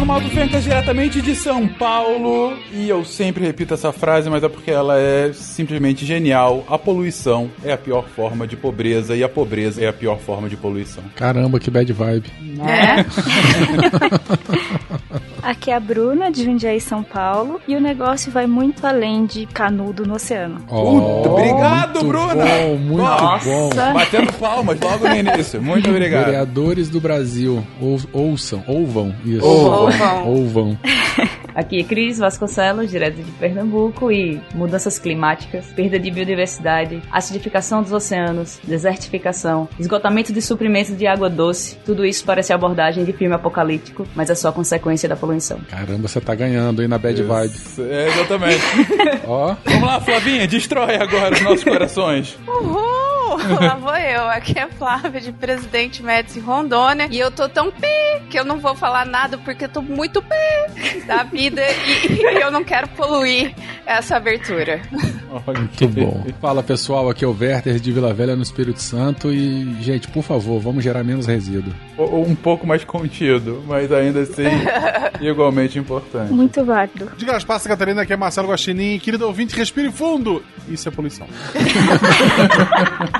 Leonardo Maldo Fencas, diretamente de São Paulo. E eu sempre repito essa frase, mas é porque ela é simplesmente genial. A poluição é a pior forma de pobreza e a pobreza é a pior forma de poluição. Caramba, que bad vibe. É? Aqui é a Bruna, de Jundiaí, São Paulo. E o negócio vai muito além de canudo no oceano. Oh, obrigado, muito Bruna! Bom, muito Nossa. bom. Batendo palmas logo no início. Muito obrigado. Vereadores do Brasil, ou, ouçam, ouvam isso. Ouvam. Ouvam. Aqui é Cris Vasconcelos, direto de Pernambuco, e mudanças climáticas, perda de biodiversidade, acidificação dos oceanos, desertificação, esgotamento de suprimentos de água doce, tudo isso parece abordagem de filme apocalíptico, mas é só consequência da poluição. Caramba, você tá ganhando aí na bad vibe. É, exatamente. Ó, Vamos lá, Flavinha, destrói agora os nossos corações. Uhul! Lá vou eu. Aqui é a Flávia de Presidente Médici Rondônia. E eu tô tão pi que eu não vou falar nada porque eu tô muito pi da vida e, e eu não quero poluir essa abertura. muito bom. Fala pessoal, aqui é o Werther de Vila Velha no Espírito Santo e, gente, por favor, vamos gerar menos resíduo. Ou um pouco mais contido, mas ainda assim igualmente importante. Muito válido. Diga as passas, Catarina, aqui é Marcelo Guaxinim. Querido ouvinte, respire fundo. Isso é poluição.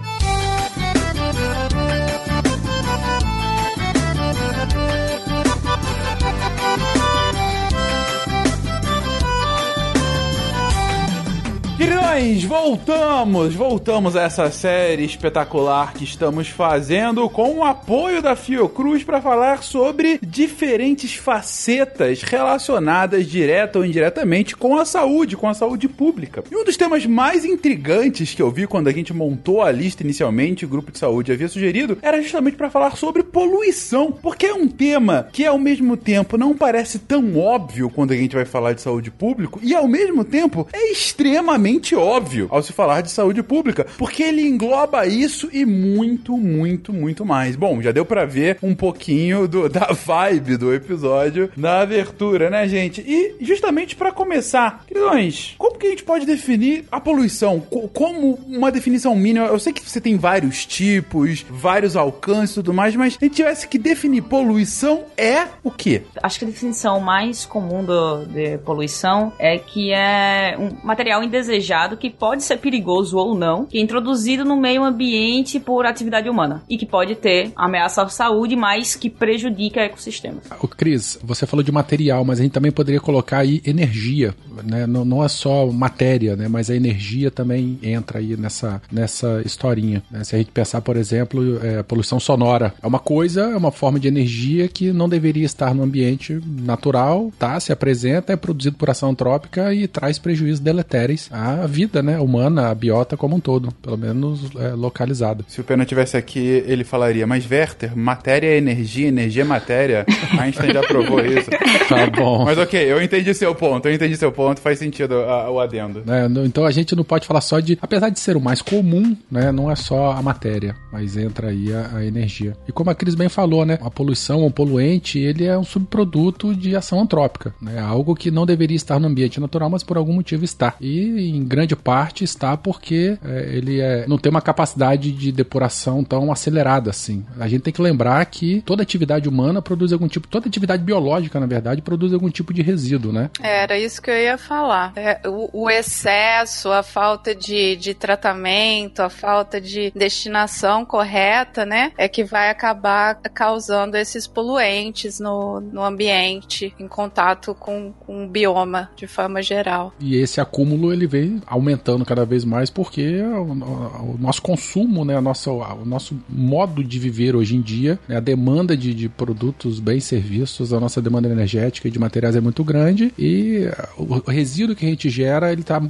Queridões, voltamos, voltamos a essa série espetacular que estamos fazendo com o apoio da Fiocruz para falar sobre diferentes facetas relacionadas direta ou indiretamente com a saúde, com a saúde pública. E um dos temas mais intrigantes que eu vi quando a gente montou a lista inicialmente, o grupo de saúde havia sugerido, era justamente para falar sobre poluição, porque é um tema que ao mesmo tempo não parece tão óbvio quando a gente vai falar de saúde pública e ao mesmo tempo é extremamente óbvio ao se falar de saúde pública, porque ele engloba isso e muito, muito, muito mais. Bom, já deu pra ver um pouquinho do- da vibe do episódio na abertura, né, gente? E justamente pra começar, queridões, como que a gente pode definir a poluição? Co- Como uma definição mínima? Eu sei que você tem vários tipos, vários alcances e tudo mais, mas se a gente tivesse que definir poluição é o quê? Acho que a definição mais comum do, de poluição é que é um material indesejado que pode ser perigoso ou não, que é introduzido no meio ambiente por atividade humana e que pode ter ameaça à saúde, mas que prejudica ecossistemas. O Cris, você falou de material, mas a gente também poderia colocar aí energia, né? Não, não é só matéria, né? Mas a energia também entra aí nessa, nessa historinha. né? Se a gente pensar, por exemplo, é, poluição sonora, é uma coisa, é uma forma de energia que não deveria estar no ambiente natural, tá? Se apresenta, é produzido por ação antrópica e traz prejuízos deletérios à vida, né? Humana, à biota como um todo, pelo menos é, localizada. Se o Pena tivesse aqui, ele falaria, mas Werther, matéria é energia, energia é matéria. Einstein já provou isso. Tá bom. Mas ok, eu entendi seu ponto, eu entendi seu ponto, faz sentido a- o adendo. No- Então a gente não pode falar só de. Apesar de ser o mais comum, né? Não é só a matéria, mas entra aí a, a energia. E como a Cris bem falou, né? A poluição, o poluente, ele é um subproduto de ação antrópica, né? Algo que não deveria estar no ambiente natural, mas por algum motivo está. E em grande parte está porque é, ele é, não tem uma capacidade de depuração tão acelerada assim. A gente tem que lembrar que toda atividade humana produz algum tipo, toda atividade biológica, na verdade, produz algum tipo de resíduo, né? Era isso que eu ia falar. É, o, o excesso, a falta de, de tratamento, a falta de destinação correta, né? É que vai acabar causando esses poluentes no, no ambiente, em contato com, com o bioma, de forma geral. E esse acúmulo ele vem aumentando cada vez mais porque o, o- o nosso consumo, né, a nossa, o nosso modo de viver hoje em dia, né, a demanda de, de produtos, bens, serviços, a nossa demanda energética e de materiais é muito grande e o, resíduo que a gente gera, ele tá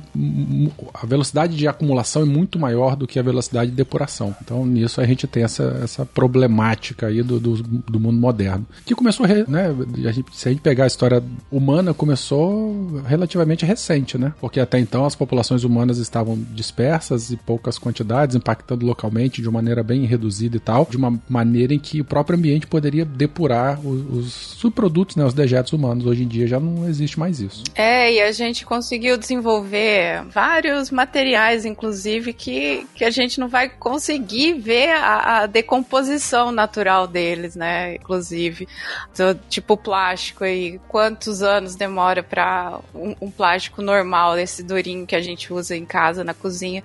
a velocidade de acumulação é muito maior do que a velocidade de depuração. Então nisso a gente tem essa, essa problemática aí do, do, do mundo moderno. Que começou, né, a gente- se a gente pegar a história humana, começou relativamente recente, né? Porque até então as populações humanas estavam dispersas e poucas quantidades, impactando localmente de uma maneira bem reduzida e tal, de uma maneira em que o próprio ambiente poderia depurar os, os subprodutos, né, os dejetos humanos. Hoje em dia já não existe mais isso. É, e a gente conseguiu desenvolver vários materiais, inclusive, que, que a gente não vai conseguir ver a, a decomposição natural deles, né? Inclusive, então, tipo plástico aí, quantos anos demora para um, um, plástico normal, esse durinho que a gente usa em casa, na cozinha,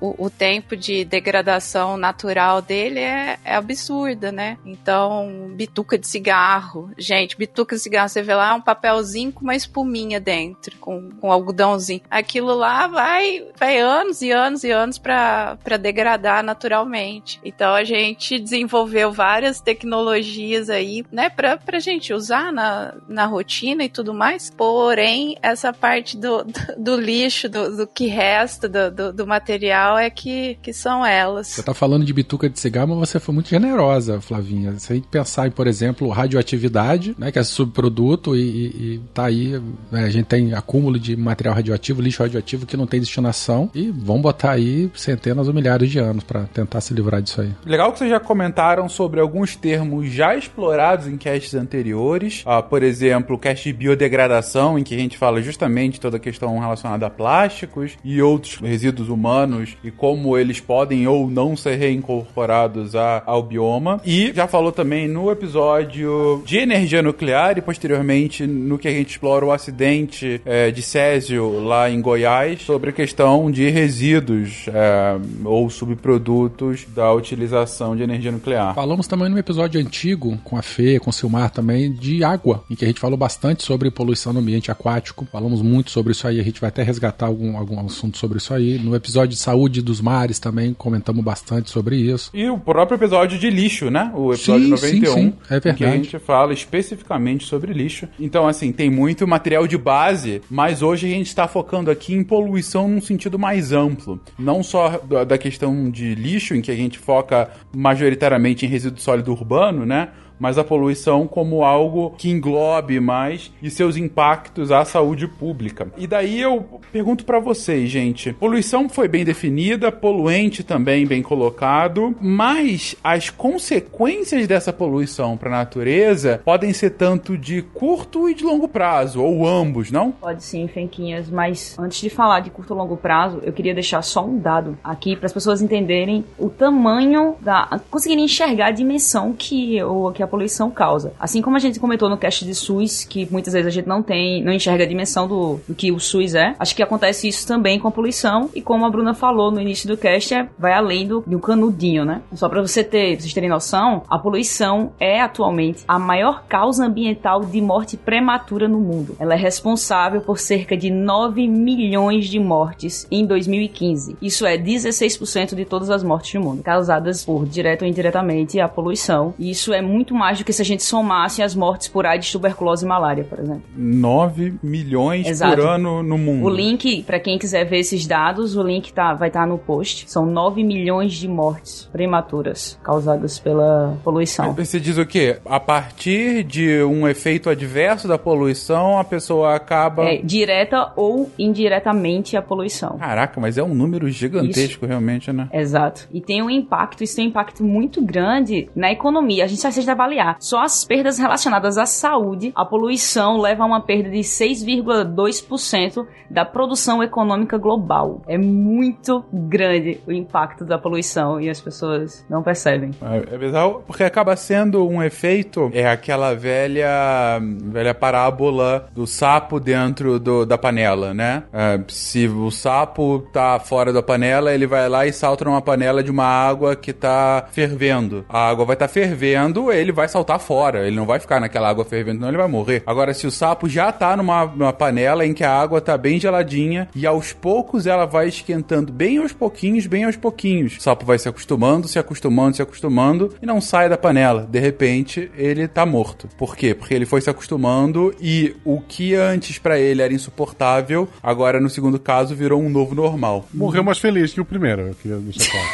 o, o tempo de degradação natural dele é, é absurda, né? Então, bituca de cigarro, gente, bituca de cigarro, você vê lá um papelzinho com uma espuminha dentro, com, com algodãozinho. Aquilo lá vai, vai anos e anos e anos para degradar naturalmente. Então a gente desenvolveu várias tecnologias aí, né, pra, pra gente usar na, na rotina e tudo mais. Porém, essa parte do, do, do lixo, do, do, que resta do, do, do, material é que, que são elas. Você tá falando de bituca de cigarro, mas você foi muito generosa, Flavinha. Você tem que pensar em, por exemplo, radioatividade, né, que é subproduto e, e, e tá aí, né, a gente tem acúmulo de material radioativo, lixo radioativo que não tem destinação e vão botar aí centenas ou milhares de anos para tentar se livrar disso aí. Legal que vocês já comentaram sobre alguns termos já explorados em casts anteriores, ah, por exemplo, o cast de biodegradação, em que a gente fala justamente toda a questão relacionada a plásticos e outros resíduos humanos e como eles podem ou não ser reincorporados a, ao bioma. E já falou também no episódio de energia nuclear e posteriormente no que a gente explora o acidente é, de Césio lá em Goiás sobre a questão de resíduos é, ou subprodutos da utilização de energia nuclear. Falamos também no episódio antigo com a Fê, com o Silmar também, de água, em que a gente falou bastante sobre poluição no ambiente aquático. Falamos muito sobre isso aí, a gente vai até resgatar algum, algum assunto sobre isso aí. No episódio de saúde dos mares também comentamos bastante sobre isso. E o próprio episódio de lixo, né? O episódio sim, 91. Sim, sim. É verdade. Que a gente fala especificamente sobre lixo. Então, assim, tem muito material de base, mas hoje a gente está focando aqui em poluição num sentido mais amplo. Não só da questão de lixo, em que a gente foca majoritariamente em resíduo sólido urbano, né? Mas a poluição como algo que englobe mais e seus impactos à saúde pública. E daí eu pergunto para vocês, gente, poluição foi bem definida, poluente também bem colocado, mas as consequências dessa poluição para a natureza podem ser tanto de curto e de longo prazo, ou ambos, não? Pode sim, Fenquinhas, mas antes de falar de curto e longo prazo, eu queria deixar só um dado aqui para as pessoas entenderem o tamanho da conseguirem enxergar a dimensão que o que a poluição causa. Assim como a gente comentou no cast de SUS, que muitas vezes a gente não tem, não enxerga a dimensão do, do que o SUS é, acho que acontece isso também com a poluição, e como a Bruna falou no início do cast, é, vai além do, do canudinho, né? Só para você ter, vocês terem noção, a poluição é atualmente a maior causa ambiental de morte prematura no mundo. Ela é responsável por cerca de 9 milhões de mortes em 2015. Isso é 16% de todas as mortes do mundo, causadas por direto ou indiretamente a poluição. E isso é muito mais do que se a gente somasse as mortes por AIDS, tuberculose e malária, por exemplo. 9 milhões Exato. por ano no mundo. O link, para quem quiser ver esses dados, o link tá, vai estar tá no post. São 9 milhões de mortes prematuras causadas pela poluição. Você diz o quê? A partir de um efeito adverso da poluição, a pessoa acaba. É, direta ou indiretamente a poluição. Caraca, mas é um número gigantesco, isso. realmente, né? Exato. E tem um impacto, isso tem um impacto muito grande na economia. A gente precisa avaliar só as perdas relacionadas à saúde. A poluição leva a uma perda de 6,2% da produção econômica global. É muito grande o impacto da poluição e as pessoas não percebem. É, é bizarro porque acaba sendo um efeito, é aquela velha, velha parábola do sapo dentro do, da panela, né? É, se o sapo tá fora da panela, ele vai lá e salta numa panela de uma água que tá fervendo. A água vai estar tá fervendo, ele vai saltar fora, ele não vai ficar naquela água fervendo, não, ele vai morrer. Agora, se o sapo já tá numa, numa panela em que a água tá bem geladinha e aos poucos ela vai esquentando bem aos pouquinhos, bem aos pouquinhos. O sapo vai se acostumando, se acostumando, se acostumando e não sai da panela. De repente, ele tá morto. Por quê? Porque ele foi se acostumando e o que antes para ele era insuportável, agora no segundo caso virou um novo normal. Morreu mais feliz que o primeiro, eu queria deixar claro.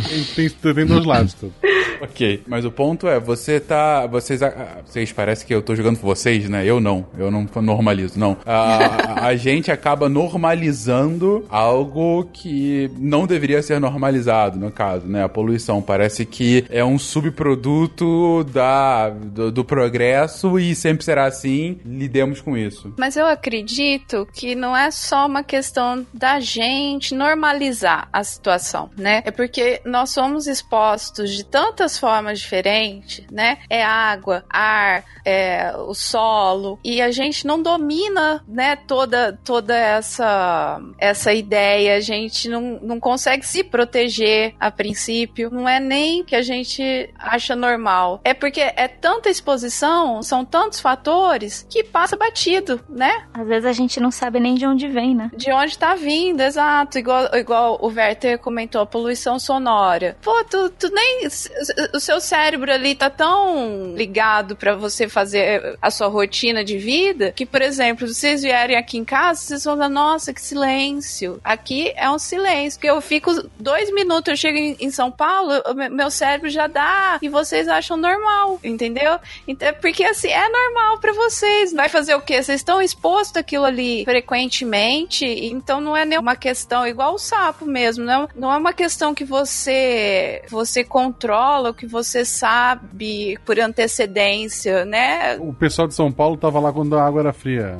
tem, tem, tem dois lados. Tudo. Ok, mas o ponto é, você tá. Vocês. Vocês parece que eu tô jogando com vocês, né? Eu não. Eu não normalizo, não. A, a gente acaba normalizando algo que não deveria ser normalizado, no caso, né? A poluição. Parece que é um subproduto da, do, do progresso e sempre será assim. Lidemos com isso. Mas eu acredito que não é só uma questão da gente normalizar a situação, né? É porque nós somos expostos de tantas formas diferentes, né? É água, ar, é o solo, e a gente não domina, né, toda, toda essa, essa ideia, a gente não, não consegue se proteger a princípio, não é nem que a gente acha normal, é porque é tanta exposição, são tantos fatores que passa batido, né? Às vezes a gente não sabe nem de onde vem, né? De onde tá vindo, exato. Igual, igual o Werther comentou, a poluição sonora. Pô, tu, tu nem. O seu cérebro ali tá tão ligado pra você fazer a sua rotina de vida que, por exemplo, se vocês vierem aqui em casa, vocês vão falar, nossa, que silêncio. Aqui é um silêncio. Porque eu fico dois minutos, eu chego em, São Paulo, meu cérebro já dá e vocês acham normal, entendeu? Então, porque assim, é normal pra vocês. Vai fazer o quê? Vocês estão expostos àquilo ali frequentemente, então não é nem uma questão igual o sapo mesmo, não, não é uma questão que você você controla, ou que você sabe por antecedência, né? O pessoal de São Paulo tava lá quando a água era fria.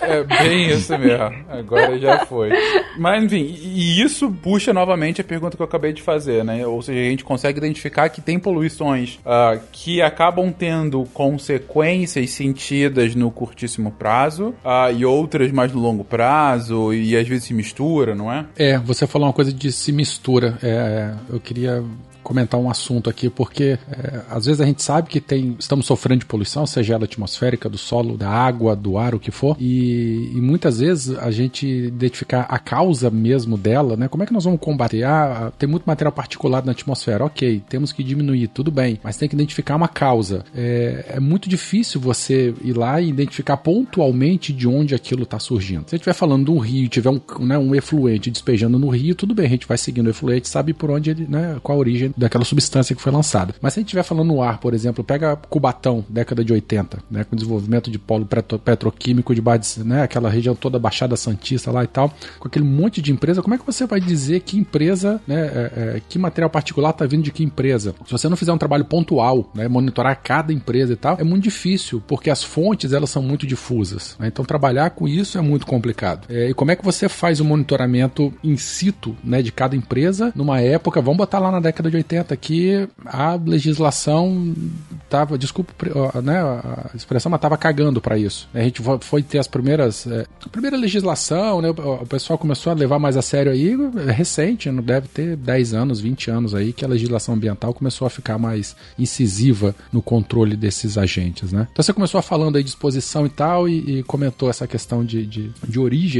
É bem isso mesmo. Agora já foi. Mas, enfim, e isso puxa novamente a pergunta que eu acabei de fazer, né? Ou seja, a gente consegue identificar que tem poluições ah, que acabam tendo consequências sentidas no curtíssimo prazo ah, e outras mais no longo prazo e às vezes se mistura, não é? É, você falou uma coisa de se mistura. É, eu queria comentar um assunto aqui, porque é, às vezes a gente sabe que tem, estamos sofrendo de poluição, seja ela atmosférica, do solo, da água, do ar, o que for, e, e muitas vezes a gente identificar a causa mesmo dela, né? Como é que nós vamos combater? Ah, tem muito material particulado na atmosfera, ok, temos que diminuir, tudo bem, mas tem que identificar uma causa. É, é muito difícil você ir lá e identificar pontualmente de onde aquilo está surgindo. Se estiver falando de um rio, tiver um, né, um efluente despejando no rio, tudo bem, a gente vai seguindo o efluente, sabe por onde ele, né, qual a origem daquela substância que foi lançada. Mas se a gente estiver falando no ar, por exemplo, pega Cubatão, década de 80, né, com desenvolvimento de polo petro- petroquímico de base, né, aquela região toda Baixada Santista lá e tal, com aquele monte de empresa, como é que você vai dizer que empresa, né, é, é, que material particular está vindo de que empresa? Se você não fizer um trabalho pontual, né, monitorar cada empresa e tal, é muito difícil, porque as fontes elas são muito difusas. né? Então trabalhar com isso é muito complicado. É, e como é que você faz o monitoramento in situ, né, de cada empresa numa época, vamos botar lá na década de 80 que a legislação tava, desculpa, né, a expressão, mas tava cagando para isso. A gente foi- ter as primeiras, é, a primeira legislação, né, o pessoal começou a levar mais a sério aí, é recente, não deve ter 10 anos, 20 anos aí que a legislação ambiental começou a ficar mais incisiva no controle desses agentes, né? Então você começou falando aí de exposição e tal e, e comentou essa questão de, de, de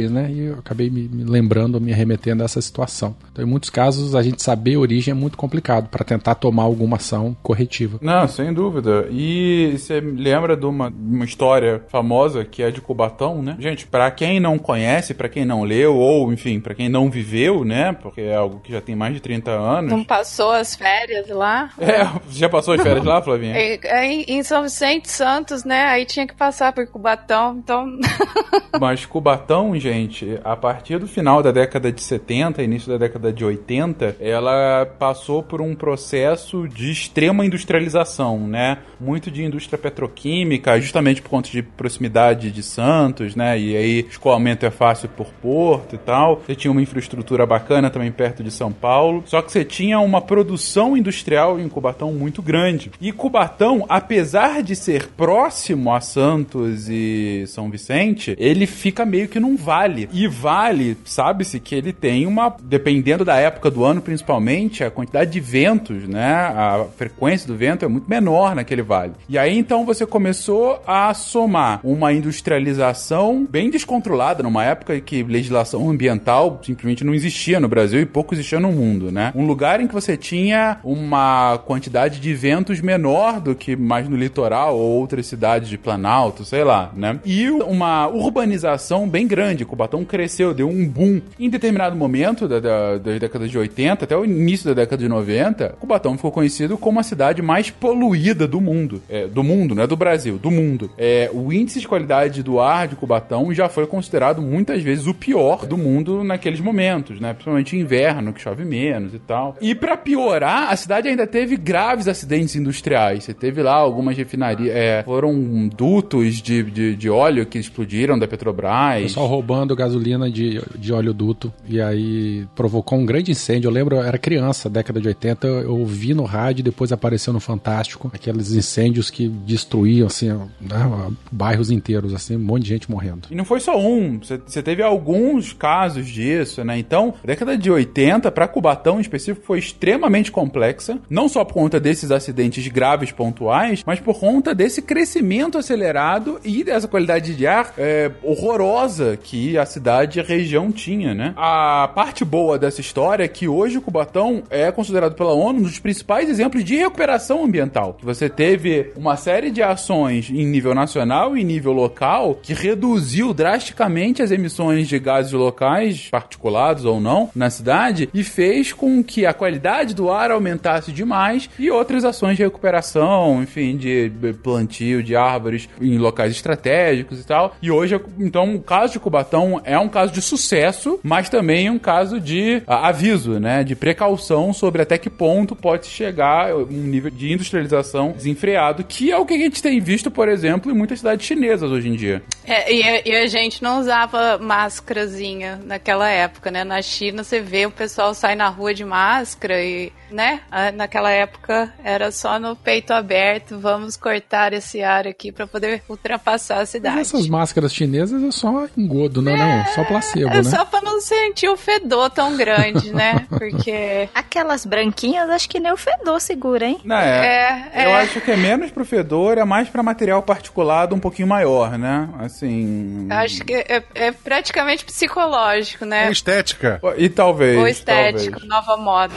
né? E eu acabei me, me lembrando, me remetendo a essa situação. Então, em muitos casos, a gente saber a origem é muito complicado para tentar tomar alguma ação corretiva. Não, sem dúvida. E você lembra de uma, uma história famosa que é de Cubatão, né? Gente, pra quem não conhece, pra quem não leu, ou enfim, pra quem não viveu, né? Porque é algo que já tem mais de 30 anos. Não passou as férias lá? É, já passou as férias lá, Flavinha? É, é em em São Vicente Santos, né? Aí tinha que passar por Cubatão, então Mas Cubatão, gente, a partir do final da década de 70, início da década de 80, ela passou por um processo de extrema industrialização, né? Muito de indústria petroquímica, justamente por conta de proximidade de Santos, né? E aí escoamento é fácil por porto e tal. Você tinha uma infraestrutura bacana também perto de São Paulo. Só que você tinha uma produção industrial em Cubatão muito grande. E Cubatão, apesar de ser próximo a Santos e São Vicente, ele fica meio que num vale. E vale, sabe-se que ele tem uma, dependendo da época do ano principalmente, a quantidade de ventos, né? A frequência do vento é muito menor naquele vale. E aí então você começou a somar uma industrialização bem descontrolada numa época que legislação ambiental simplesmente não existia no Brasil e pouco existia no mundo, né? Um lugar em que você tinha uma quantidade de ventos menor do que mais no litoral ou outras cidades de Planalto, sei lá, né? E uma urbanização bem grande. Cubatão cresceu, deu um boom. Em determinado momento da, da, das décadas de 80 até o início da década de 90, Cubatão ficou conhecido como a cidade mais poluída do mundo. É, do mundo, não é do Brasil, do mundo. É, o índice de qualidade do ar de Cubatão já foi considerado muitas vezes o pior do mundo naqueles momentos, né? Principalmente inverno, que chove menos e tal. E para piorar, a cidade ainda teve graves acidentes industriais. Você teve lá algumas refinarias, é, foram dutos de, de, de, óleo que explodiram da Petrobras. Pessoal roubando gasolina de, de óleo duto e aí provocou um grande incêndio. Eu lembro, eu era criança, década de 80, eu ouvi no rádio, depois apareceu no Fantástico, aqueles incêndios que destruíam, assim, né, bairros inteiros, assim, um monte de gente morrendo. E não foi só um, você teve alguns casos disso, né? Então, década de 80, para Cubatão em específico, foi extremamente complexa, não só por conta desses acidentes graves pontuais, mas por conta desse crescimento acelerado e dessa qualidade de ar é, horrorosa que a cidade e a região tinha, né? A parte boa dessa história é que hoje o Cubatão é considerado pela ONU um dos principais exemplos de recuperação ambiental. Você teve uma série de ações em nível nacional e nível local que reduziu drasticamente as emissões de gases locais, particulados ou não, na cidade e fez com que a qualidade do ar aumentasse demais e outras ações de recuperação, enfim, de plantio de árvores em locais estratégicos e tal. E hoje, então, o caso de Cubatão é um caso de sucesso, mas também um caso de aviso, né, de precaução sobre até que ponto pode chegar um nível de industrialização desenfreado, que é o que a gente tem visto, por exemplo, em muitas cidades chinesas hoje em dia. É, e, e, a gente não usava máscarazinha naquela época, né? Na China você vê o pessoal sai na rua de máscara e, né? Naquela época era só no peito aberto, vamos cortar esse ar aqui para poder ultrapassar a cidade. Mas essas máscaras chinesas é só engodo, não é, não? Só placebo, é né? É só pra não sentir o fedor tão grande, né? Porque... Aquelas branquinhas, acho que nem o fedor segura, hein? Não, é, é, eu acho que é menos pro fedor, é mais para material particulado um pouquinho maior, né? Assim... Acho que é, é praticamente psicológico, né? É estética. E talvez. Ou estético, talvez. nova moda.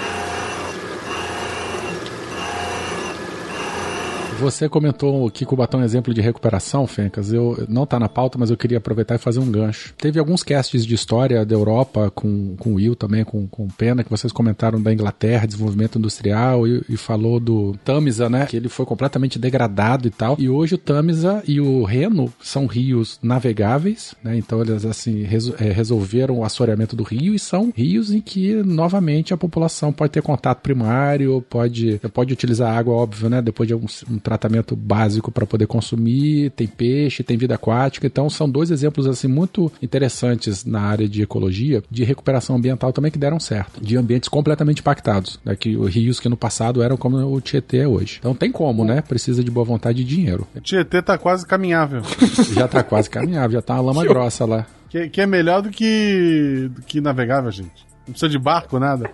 Você comentou que Cubatão é um exemplo de recuperação, Fencas. Eu não tá na pauta, mas eu queria aproveitar e fazer um gancho. Teve alguns casts de história da Europa com, com o Will também, com, com o Pena, que vocês comentaram da Inglaterra, desenvolvimento industrial, e, e falou do Tamisa, né? Que ele foi completamente degradado e tal. E hoje o Tamisa e o Reno são rios navegáveis, né? Então eles assim é, resolveram o assoreamento do rio e são rios em que novamente a população pode ter contato primário, pode, pode utilizar água, óbvio, né? Depois de um, um tratamento básico para poder consumir, tem peixe, tem vida aquática. Então são dois exemplos assim muito interessantes na área de ecologia, de recuperação ambiental também que deram certo, de ambientes completamente impactados, né? que rios que no passado eram como o Tietê é hoje. Então tem como, né? Precisa de boa vontade e dinheiro. O Tietê tá quase caminhável. já tá quase caminhável, já tá uma lama grossa lá. Que, que é melhor do que, do que navegável, gente. Não precisa de barco, nada.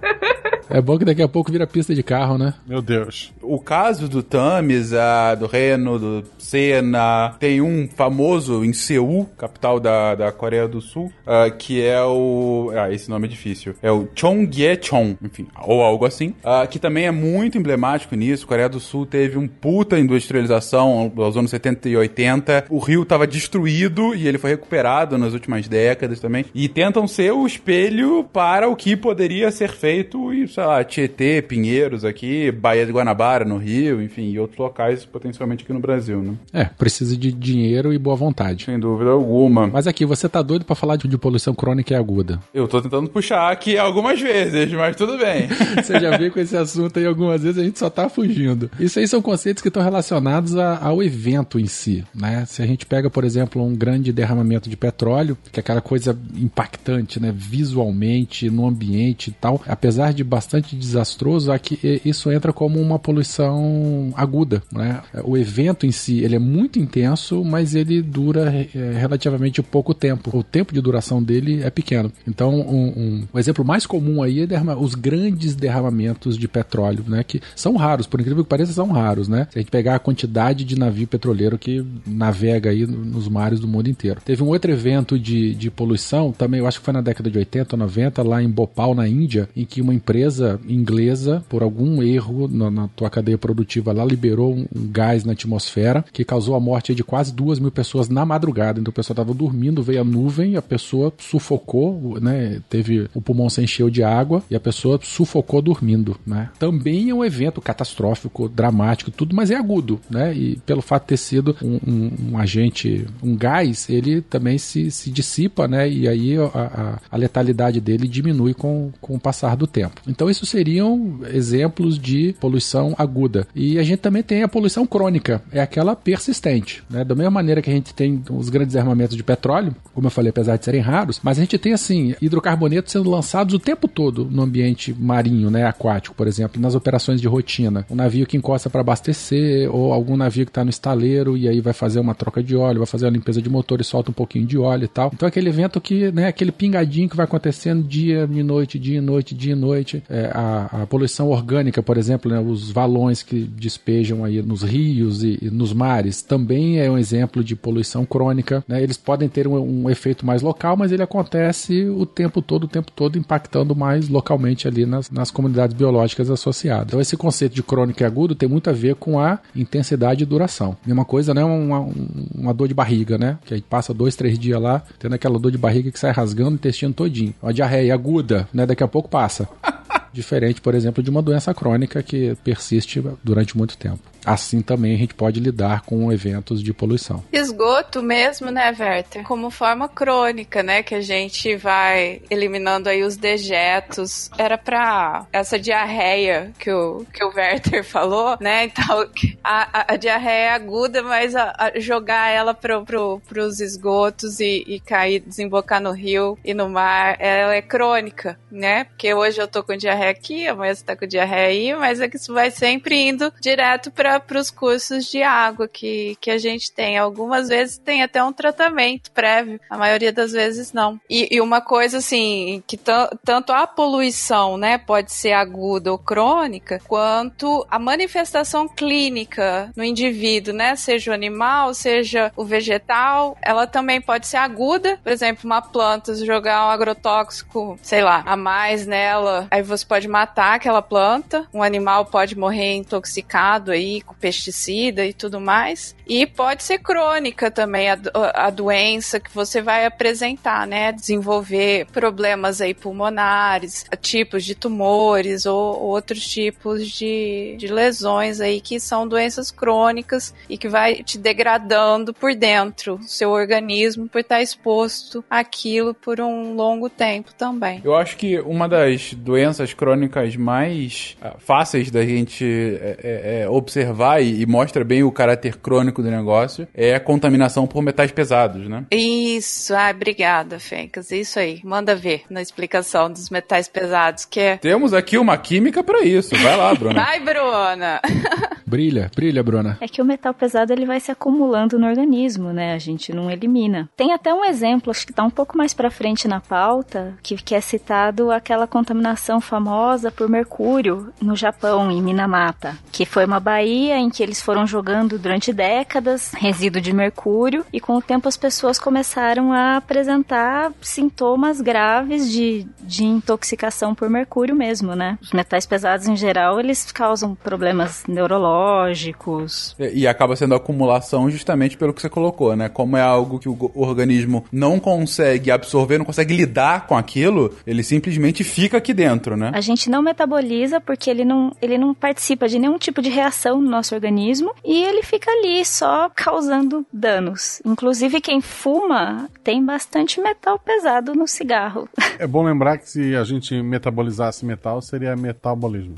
É bom que daqui a pouco vira pista de carro, né? Meu Deus. O caso do Tamisa, do Reno, do Sena, tem um famoso em Seul, capital da, da Coreia do Sul, uh, que é o. Ah, esse nome é difícil. É o Chongye-chong, enfim, ou algo assim, uh, que também é muito emblemático nisso. A Coreia do Sul teve um puta industrialização aos anos 70 e 80. O rio estava destruído e ele foi recuperado nas últimas décadas também. E tentam ser o espelho para o que poderia ser feito e, sei lá, Tietê, Pinheiros aqui, Baía de Guanabara no Rio, enfim, e outros locais potencialmente aqui no Brasil, né? É, precisa de dinheiro e boa vontade. Sem dúvida alguma. Mas aqui, você tá doido para falar de, de poluição crônica e aguda? Eu tô tentando puxar aqui algumas vezes, mas tudo bem. você já veio com esse assunto aí algumas vezes, a gente só tá fugindo. Isso aí são conceitos que estão relacionados a, ao evento em si, né? Se a gente pega, por exemplo, um grande derramamento de petróleo, que é aquela coisa impactante, né? Visualmente, no ambiente e tal, apesar de verdade, bastante desastroso, aqui isso entra como uma poluição aguda. Né? O evento em si ele é muito intenso, mas ele dura é, relativamente pouco tempo. O tempo de duração dele é pequeno. Então, um, um, o exemplo mais comum aí é derrama, os grandes derramamentos de petróleo, né? Que são raros, por incrível que pareça, são raros, né? Se a gente pegar a quantidade de navio petroleiro que navega aí nos mares do mundo inteiro. Teve um outro evento de, de poluição, também eu acho que foi na década de 80 ou 90, lá em Bhopal, na Índia, em que uma empresa inglesa, por algum erro na, na tua cadeia produtiva lá, liberou um, um, gás na atmosfera que causou a morte de quase duas mil pessoas na madrugada. Então o pessoal estava dormindo, veio a nuvem, a pessoa sufocou, né? Teve o pulmão se encheu de água e a pessoa sufocou dormindo, né? Também é um evento catastrófico, dramático, tudo, mas é agudo, né? E pelo fato de ter sido um, um, um agente, um gás, ele também se, se dissipa, né? E aí a, a, a, letalidade dele diminui com, com o passar do tempo. Então, isso seriam exemplos de poluição aguda. E a gente também tem a poluição crônica, é aquela persistente, né? Da mesma maneira que a gente tem os grandes armamentos de petróleo, como eu falei, apesar de serem raros, mas a gente tem, assim, hidrocarbonetos sendo lançados o tempo todo no ambiente marinho, né? Aquático, por exemplo, nas operações de rotina. Um navio que encosta para abastecer, ou algum navio que está no estaleiro e aí vai fazer uma troca de óleo, vai fazer uma limpeza de motor e solta um pouquinho de óleo e tal. Então, aquele evento que, né, aquele pingadinho que vai acontecendo dia e noite, dia e noite, dia e noite. É, a, a, poluição orgânica, por exemplo, né, os valões que despejam aí nos rios e, e, nos mares, também é um exemplo de poluição crônica. Né? Eles podem ter um, um efeito mais local, mas ele acontece o tempo todo, o tempo todo, impactando mais localmente ali nas, nas comunidades biológicas associadas. Então, esse conceito de crônico e agudo tem muito a ver com a intensidade e duração. Mesma coisa, né? Uma, uma dor de barriga, né? Que aí passa dois, três dias lá, tendo aquela dor de barriga que sai rasgando o intestino todinho. Uma diarreia aguda, né? Daqui a pouco passa. Diferente, por exemplo, de uma doença crônica que persiste durante muito tempo assim também a gente pode lidar com eventos de poluição. Esgoto mesmo, né, Werther? Como forma crônica, né, que a gente vai eliminando aí os dejetos. Era para essa diarreia que o, que o Werther falou, né? Então, a, a, a diarreia é aguda, mas a, a jogar ela pro, pro, pros esgotos e, e cair, desembocar no rio e no mar, ela é crônica, né? Porque hoje eu tô com diarreia aqui, amanhã você tá com diarreia aí, mas é que isso vai sempre indo direto para para os cursos de água que, que a gente tem. Algumas vezes tem até um tratamento prévio, a maioria das vezes não. E, e uma coisa assim, que tanto a poluição, né, pode ser aguda ou crônica, quanto a manifestação clínica no indivíduo, né, seja o animal, seja o vegetal, ela também pode ser aguda. Por exemplo, uma planta, jogar um agrotóxico, sei lá, a mais nela, aí você pode matar aquela planta. Um animal pode morrer intoxicado aí com pesticida e tudo mais. E pode ser crônica também a, a doença que você vai apresentar, né? Desenvolver problemas aí pulmonares, tipos de tumores ou outros tipos de, de lesões aí que são doenças crônicas e que vai te degradando por dentro, seu organismo, por estar exposto àquilo por um longo tempo também. Eu acho que uma das doenças crônicas mais ah, fáceis da gente é, é, é observar observar e, e, mostra bem o caráter crônico do negócio é a contaminação por metais pesados, né? Isso, ah, obrigada, Fencas. Isso aí. Manda ver na explicação dos metais pesados, que é. Temos aqui uma química para isso. Vai lá, Bruna. Vai, Bruna! brilha, brilha, Bruna. É que o metal pesado ele vai se acumulando no organismo, né? A gente não elimina. Tem até um exemplo, acho que tá um pouco mais para frente na pauta, que, que é citado aquela contaminação famosa por mercúrio no Japão, em Minamata, que foi uma baía em que eles foram jogando durante décadas resíduo de mercúrio e com o tempo as pessoas começaram a apresentar sintomas graves de, de intoxicação por mercúrio mesmo, né? Os metais pesados em geral, eles causam problemas neurológicos. E, e acaba sendo acumulação justamente pelo que você colocou, né? Como é algo que o organismo não consegue absorver, não consegue lidar com aquilo, ele simplesmente fica aqui dentro, né? A gente não metaboliza porque ele não, ele não participa de nenhum tipo de reação nosso organismo e ele fica ali só causando danos. Inclusive, quem fuma tem bastante metal pesado no cigarro. É bom lembrar que se a gente metabolizasse metal, seria metabolismo.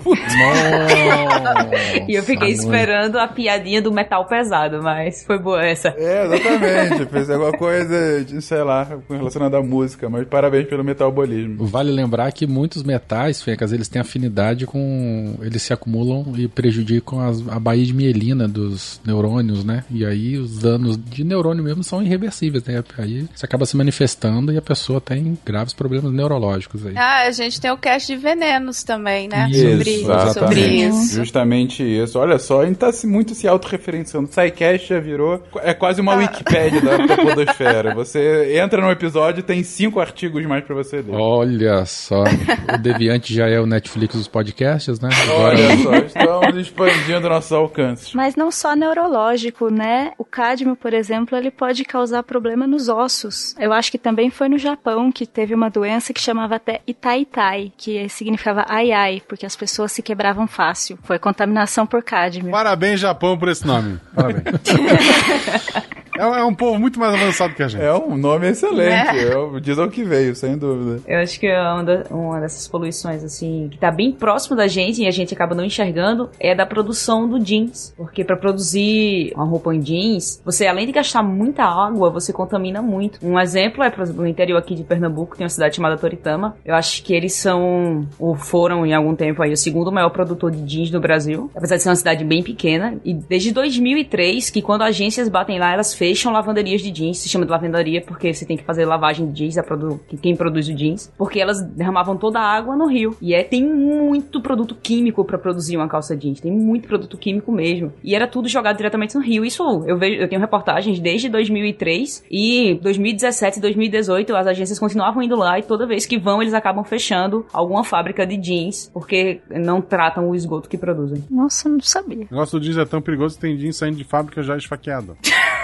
e eu fiquei esperando a piadinha do metal pesado, mas foi boa essa. É, exatamente. Fez alguma coisa, de, sei lá, relacionada à música, mas parabéns pelo metabolismo. Vale lembrar que muitos metais, Fencas, eles têm afinidade com. Eles se acumulam e prejudicam as, a baía de mielina dos neurônios, né? E aí os danos de neurônio mesmo são irreversíveis, né? Aí você acaba se manifestando e a pessoa tem graves problemas neurológicos aí. Ah, a gente tem o cast de venenos também, né? Isso, sobre, exatamente. sobre isso. Justamente isso. Olha só, a gente tá se- muito se autorreferenciando. SciCast já virou. É quase uma Wikipédia da, da Podosfera. Você entra no episódio e tem cinco artigos mais pra você ler. Olha só, o Deviante já é o Netflix dos podcasts, né? Agora Olha só, estamos expandindo alcances. Mas não só neurológico, né? O cádmio, por exemplo, ele pode causar problema nos ossos. Eu acho que também foi no Japão que teve uma doença que chamava até Itaitai, que significava ai ai, porque as pessoas se quebravam fácil. Foi contaminação por cádmio. Parabéns, Japão, por esse nome. Parabéns. é, um- é um povo muito mais avançado que a gente. É um nome excelente. É. o- diz ao que veio, sem dúvida. Eu acho que é uma, da- uma dessas poluições, assim, que tá bem próximo da gente e a gente acaba não enxergando, é da produção do jeans. Porque pra produzir uma roupa em jeans, você além de gastar muita água, você contamina muito. Um exemplo é, por exemplo, no interior aqui de Pernambuco, tem uma cidade chamada Toritama. Eu acho que eles são, ou foram em algum tempo aí, o segundo maior produtor de jeans do Brasil. Apesar de ser uma cidade bem pequena. E desde 2003, que quando agências batem lá, elas fecham lavanderias de jeans. Se chama de lavanderia porque você tem que fazer lavagem de jeans, a produ que quem produz o jeans. Porque elas derramavam toda a água no rio. E é, tem muito produto químico pra produzir uma calça jeans. Tem muito produto químico mesmo. E era tudo jogado diretamente no rio. Isso eu vejo, eu tenho reportagens desde 2003 e 2017 e 2018 as agências continuavam indo lá e toda vez que vão eles acabam fechando alguma fábrica de jeans porque não tratam o esgoto que produzem. Nossa, não sabia. O negócio do jeans é tão perigoso que tem jeans saindo de fábrica já esfaqueado.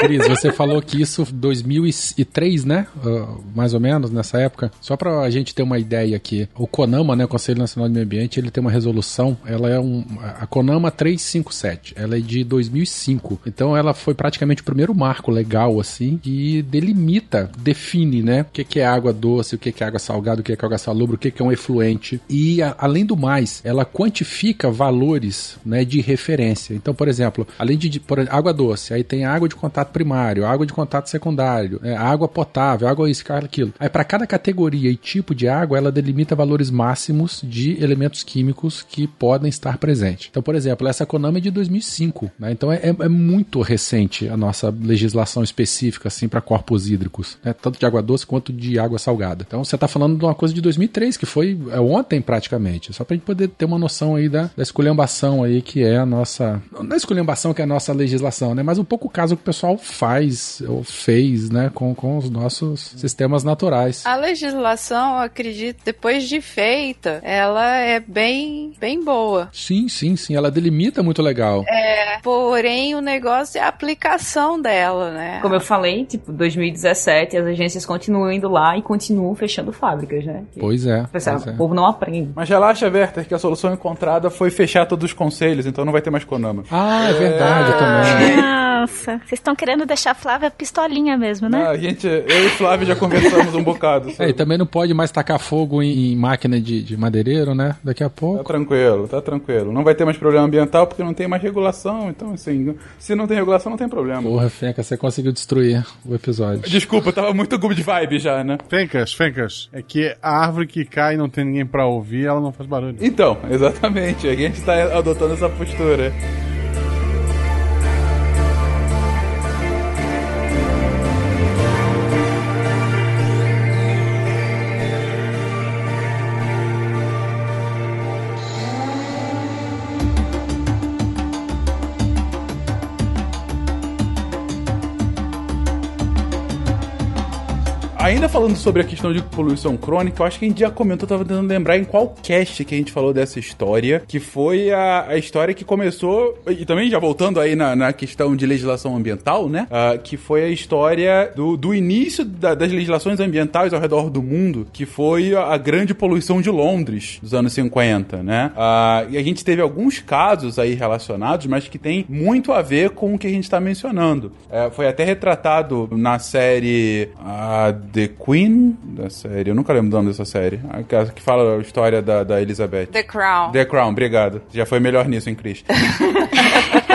Cris, você falou que isso 2003, né? Uh, mais ou menos, nessa época. Só pra gente ter uma ideia aqui. O CONAMA, né? O Conselho Nacional do Meio Ambiente, ele tem uma resolução. Ela é um... A CONAMA 357. Ela é de 2005. Então ela foi praticamente o primeiro marco legal, assim, que delimita, define, né? O que é água doce, o que é água salgada, o que é água salubre, o que é um efluente. E, a- além do mais, ela quantifica valores, né? De referência. Então, por exemplo, além de, de por, água doce, aí tem água de contato primário, água de contato secundário, é, água potável, água isso, aquilo. Aí para cada categoria e tipo de água, ela delimita valores máximos de elementos químicos que podem estar presentes. Então, por exemplo, essa Konami é de 2005, né? Então é, é- muito recente a nossa legislação específica assim para corpos hídricos, né? Tanto de água doce quanto de água salgada. Então você está falando de uma coisa de 2003 que foi é, ontem praticamente, só para gente poder ter uma noção aí da, da esculhambação aí que é a nossa, não é esculhambação que é a nossa legislação, né? Mas um pouco o caso que o pessoal faz ou fez, né, com, com os nossos sistemas naturais. A legislação, eu acredito, depois de feita, ela é bem, bem boa. Sim, sim, sim, ela delimita muito legal. É, porém, o negócio é a aplicação dela, né? Como eu falei, tipo, 2017 as agências continuam indo lá e continuam fechando fábricas, né? Pois é. Pessoal, pois é. O povo não aprende. Mas relaxa, Werther, que a solução encontrada foi fechar todos os conselhos, então não vai ter mais Konama. Ah, é verdade também. Nossa, vocês estão querendo deixar a Flávia pistolinha mesmo, né? Ah, a gente, eu e Flávio já conversamos um bocado. É, sobre- e também não pode mais tacar fogo em, em máquina de, de madeireiro, né? Daqui a Tá pouco. tranquilo, tá tranquilo. Não vai ter mais problema ambiental porque não tem mais regulação. Então, assim, se não tem regulação, não tem problema. Porra, Fenca, você conseguiu destruir o episódio. Desculpa, tava muito good vibe já, né? Fencas, Fencas, é que a árvore que cai e não tem ninguém pra ouvir, ela não faz barulho. Então, exatamente. A gente tá adotando essa postura. Falando sobre a questão de poluição crônica, eu acho que a gente já comentou, tava tentando lembrar em qual cast que a gente falou dessa história, que foi a, a história que começou, e também já voltando aí na, na questão de legislação ambiental, né? Ah, que foi a história do, do início da- das legislações ambientais ao redor do mundo, que foi a, a grande poluição de Londres dos anos 50, né? Ah, e a gente teve alguns casos aí relacionados, mas que tem muito a ver com o que a gente está mencionando. É, foi até retratado na série ah, The Queen da série. Eu nunca lembro do nome dessa série. Aquela que fala a história da, da Elizabeth. The Crown. The Crown, obrigado. Já foi melhor nisso, hein, Cris?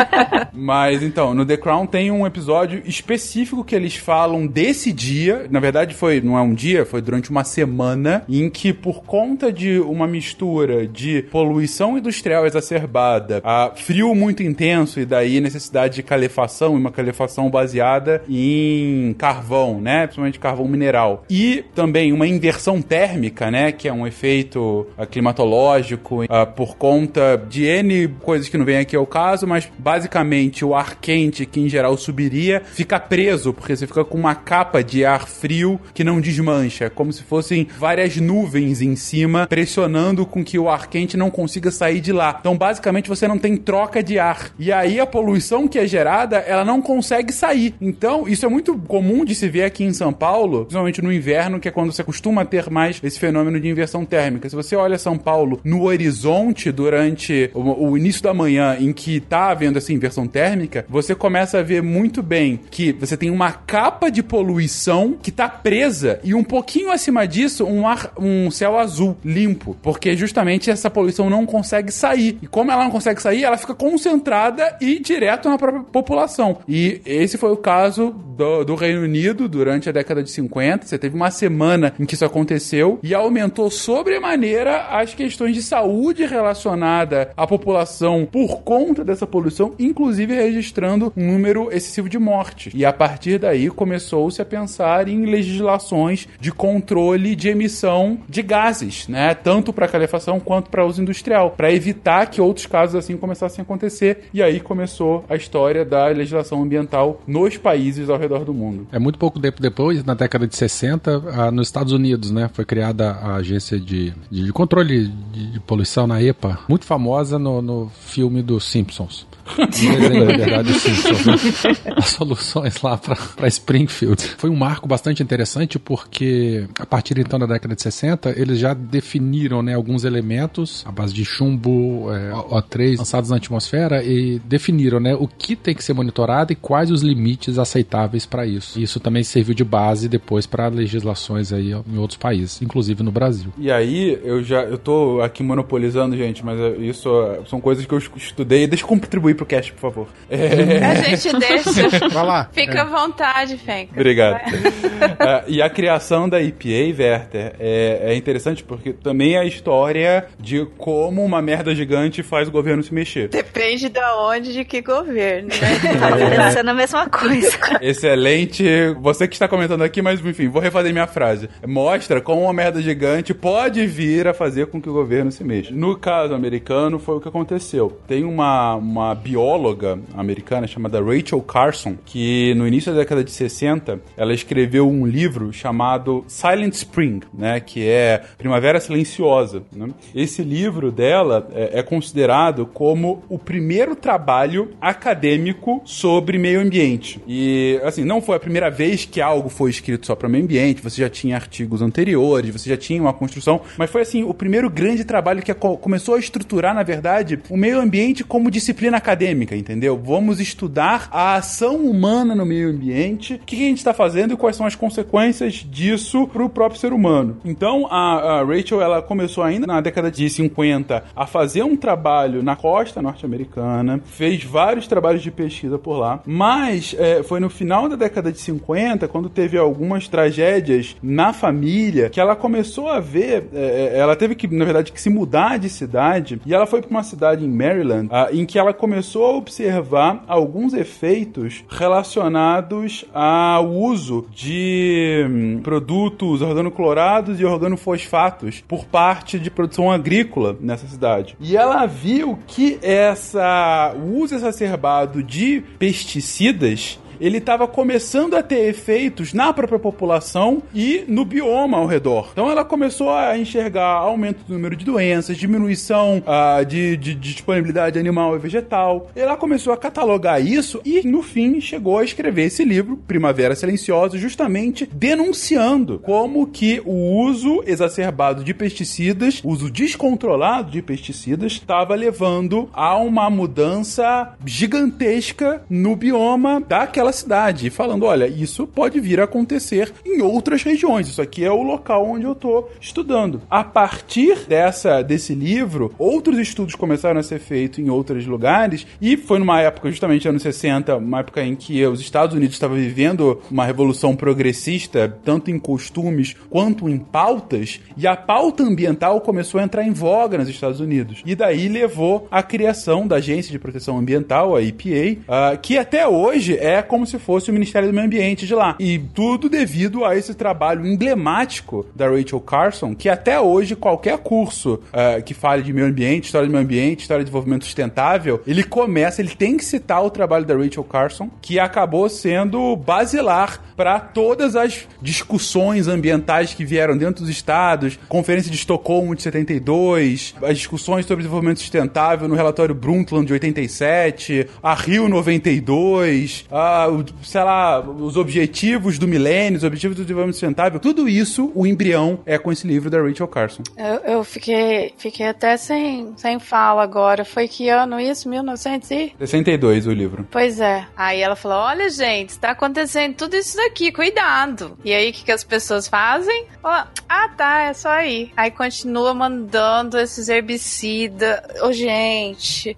Mas então, no The Crown tem um episódio específico que eles falam desse dia. Na verdade, foi não é um dia, foi durante uma semana em que por conta de uma mistura de poluição industrial exacerbada, a frio muito intenso e daí necessidade de calefação, uma calefação baseada em carvão, né, principalmente carvão mineral. E também uma inversão térmica, né, que é um efeito uh, climatológico uh, por conta de N coisas que não vem aqui ao caso, mas basicamente o ar quente, que em geral subiria, fica preso, porque você fica com uma capa de ar frio que não desmancha, como se fossem várias nuvens em cima, pressionando com que o ar quente não consiga sair de lá. Então, basicamente, você não tem troca de ar. E aí a poluição que é gerada, ela não consegue sair. Então, isso é muito comum de se ver aqui em São Paulo, principalmente no inverno, que é quando você costuma ter mais esse fenômeno de inversão térmica. Se você olha São Paulo no horizonte durante o, início da manhã, em que tá havendo essa inversão térmica, você começa a ver muito bem que você tem uma capa de poluição que tá presa e um pouquinho acima disso um ar, um céu azul limpo, porque justamente essa poluição não consegue sair. E como ela não consegue sair, ela fica concentrada e direto na própria população. E esse foi o caso do, do Reino Unido durante a década de 50. Você teve uma semana em que isso aconteceu e aumentou sobremaneira as questões de saúde relacionada à população por conta dessa poluição, inclusive registrando um número excessivo de mortes. E a partir daí começou-se a pensar em legislações de controle de emissão de gases, né? Tanto para calefação quanto para uso industrial, para evitar que outros casos assim começassem a acontecer. E aí começou a história da legislação ambiental nos países ao redor do mundo. É muito pouco tempo depois, na década de 60, nos Estados Unidos, né, foi criada a agência de, de controle de, de, poluição na EPA, muito famosa no, no filme dos Simpsons. Desenho, na verdade, né? As soluções lá para Springfield. Foi um marco bastante interessante porque a partir então da década de 60 eles já definiram né, alguns elementos à base de chumbo, é, O3 lançados na atmosfera e definiram né, o que tem que ser monitorado e quais os limites aceitáveis para isso. Isso também serviu de base depois para legislações aí em outros países, inclusive no Brasil. E aí eu já eu tô aqui monopolizando, gente, mas isso são coisas que eu estudei. Deixa eu contribuir pro cast, por favor. É... A gente deixa. Vai lá. Fica é. à vontade, Fenka. Obrigado. uh, e a criação da EPA, Werther, é, é, interessante porque também é a história de como uma merda gigante faz o governo se mexer. Depende de onde, de que governo, né? Tá pensando a mesma coisa. Excelente. Você que está comentando aqui, mas enfim, vou refazer minha frase. Mostra como uma merda gigante pode vir a fazer com que o governo se mexa. No caso americano, foi o que aconteceu. Tem uma, uma bióloga americana chamada Rachel Carson, que no início da década de 60, ela escreveu um livro chamado Silent Spring, né, que é Primavera Silenciosa. Né? Esse livro dela é, é considerado como o primeiro trabalho acadêmico sobre meio ambiente. E, assim, não foi a primeira vez que algo foi escrito só para meio ambiente, você já tinha artigos anteriores, você já tinha uma construção, mas foi, assim, o primeiro grande trabalho que começou a estruturar, na verdade, o meio ambiente como disciplina acadêmica, entendeu? Vamos estudar a ação humana no meio ambiente, o que a gente está fazendo e quais são as consequências disso para o próprio ser humano. Então, a, a, Rachel, ela começou ainda na década de 50 a fazer um trabalho na costa norte-americana, fez vários trabalhos de pesquisa por lá, mas é, foi no final da década de 50, quando teve algumas tragédias na família, que ela começou a ver, é, é ela teve que, na verdade, que se mudar de cidade, e ela foi para uma cidade em Maryland, em que ela começou a observar alguns efeitos relacionados ao uso de hum, produtos organoclorados e organofosfatos por parte de produção agrícola nessa cidade. E ela viu que essa o uso exacerbado de pesticidas ele estava começando a ter efeitos na própria população e no bioma ao redor. Então ela começou a enxergar aumento do número de doenças, diminuição uh, de, de, de, disponibilidade animal e vegetal. Ela começou a catalogar isso e, no fim, chegou a escrever esse livro, Primavera Silenciosa, justamente denunciando como que o uso exacerbado de pesticidas, uso descontrolado de pesticidas, estava levando a uma mudança gigantesca no bioma daquela cidade, falando: olha, isso pode vir a acontecer em outras regiões. Isso aqui é o local onde eu tô estudando. A partir dessa desse livro, outros estudos começaram a ser feitos em outros lugares, e foi numa época, justamente anos 60, uma época em que os Estados Unidos estavam vivendo uma revolução progressista, tanto em costumes quanto em pautas, e a pauta ambiental começou a entrar em voga nos Estados Unidos. E daí levou à criação da Agência de Proteção Ambiental, a EPA, uh, ah, que até hoje é como se fosse o Ministério do Meio Ambiente de lá. E tudo devido a esse trabalho emblemático da Rachel Carson, que até hoje qualquer curso uh, que fale de meio ambiente, história do meio ambiente, história de desenvolvimento sustentável, ele começa, ele tem que citar o trabalho da Rachel Carson, que acabou sendo basilar para todas as discussões ambientais que vieram dentro dos estados, Conferência de Estocolmo de 72, as discussões sobre desenvolvimento sustentável no relatório Brundtland de 87, a Rio 92, a, sei lá, os objetivos do milênio, os objetivos do desenvolvimento sustentável, tudo isso, o embrião é com esse livro da Rachel Carson. Eu, eu fiquei, fiquei até sem, sem fala agora. Foi que ano isso? 1962 o livro. Pois é. Aí ela falou: olha, gente, está acontecendo tudo isso daqui, cuidado. E aí, o que, que as pessoas fazem? Oh, ah, tá, é só aí. Aí continua mandando esses herbicidas. Ô, oh, gente.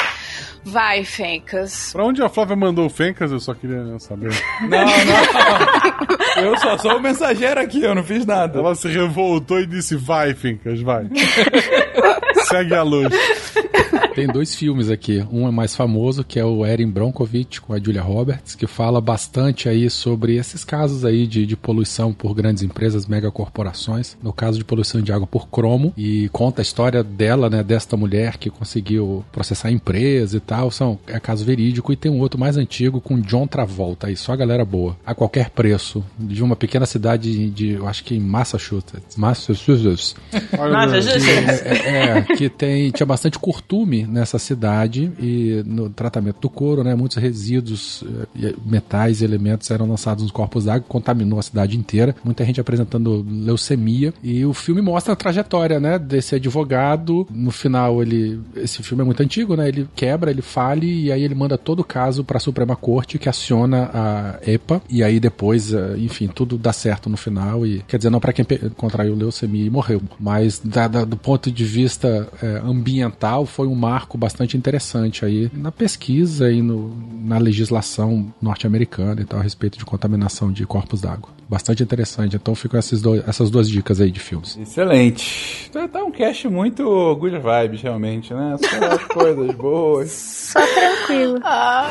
Vai, Fencas. Pra onde a Flávia mandou o Fencas, eu só queria saber. Não, não. Eu só sou o mensageiro aqui, eu não fiz nada. Ela se revoltou e disse: vai, Fencas, vai. Segue a luz. Tem dois filmes aqui. Um é mais famoso, que é o Erin Bronkovich com a Julia Roberts, que fala bastante aí sobre esses casos aí de, de poluição por grandes empresas, megacorporações. No caso de poluição de água por cromo. E conta a história dela, né, desta mulher que conseguiu processar a empresa e tal. São, é caso verídico. E tem um outro mais antigo com John Travolta. Aí só a galera boa. A qualquer preço. De uma pequena cidade de, eu acho que em Massachusetts. Massachusetts. Massachusetts. É, é, que tem, tinha bastante curtume nessa cidade e no tratamento do couro, né, muitos resíduos, eh, metais e elementos eram lançados nos corpos d'água, contaminou a cidade inteira. Muita gente apresentando leucemia e o filme mostra a trajetória, né, desse advogado. No final ele, esse filme é muito antigo, né? Ele quebra, ele fale e aí ele manda todo o caso para a Suprema Corte que aciona a EPA e aí depois, eh, enfim, tudo dá certo no final e quer dizer não para quem contraiu leucemia e morreu, mas da, da, do ponto de vista é, ambiental foi um marco bastante interessante aí na pesquisa e no, na legislação norte-americana e tal, a respeito de contaminação de corpos d'água. Bastante interessante. Então ficam essas, dois, essas duas dicas aí de filmes. Excelente. Tá, tá um cast muito good vibes, realmente, né? Só coisas boas. Só tranquilo. Ah.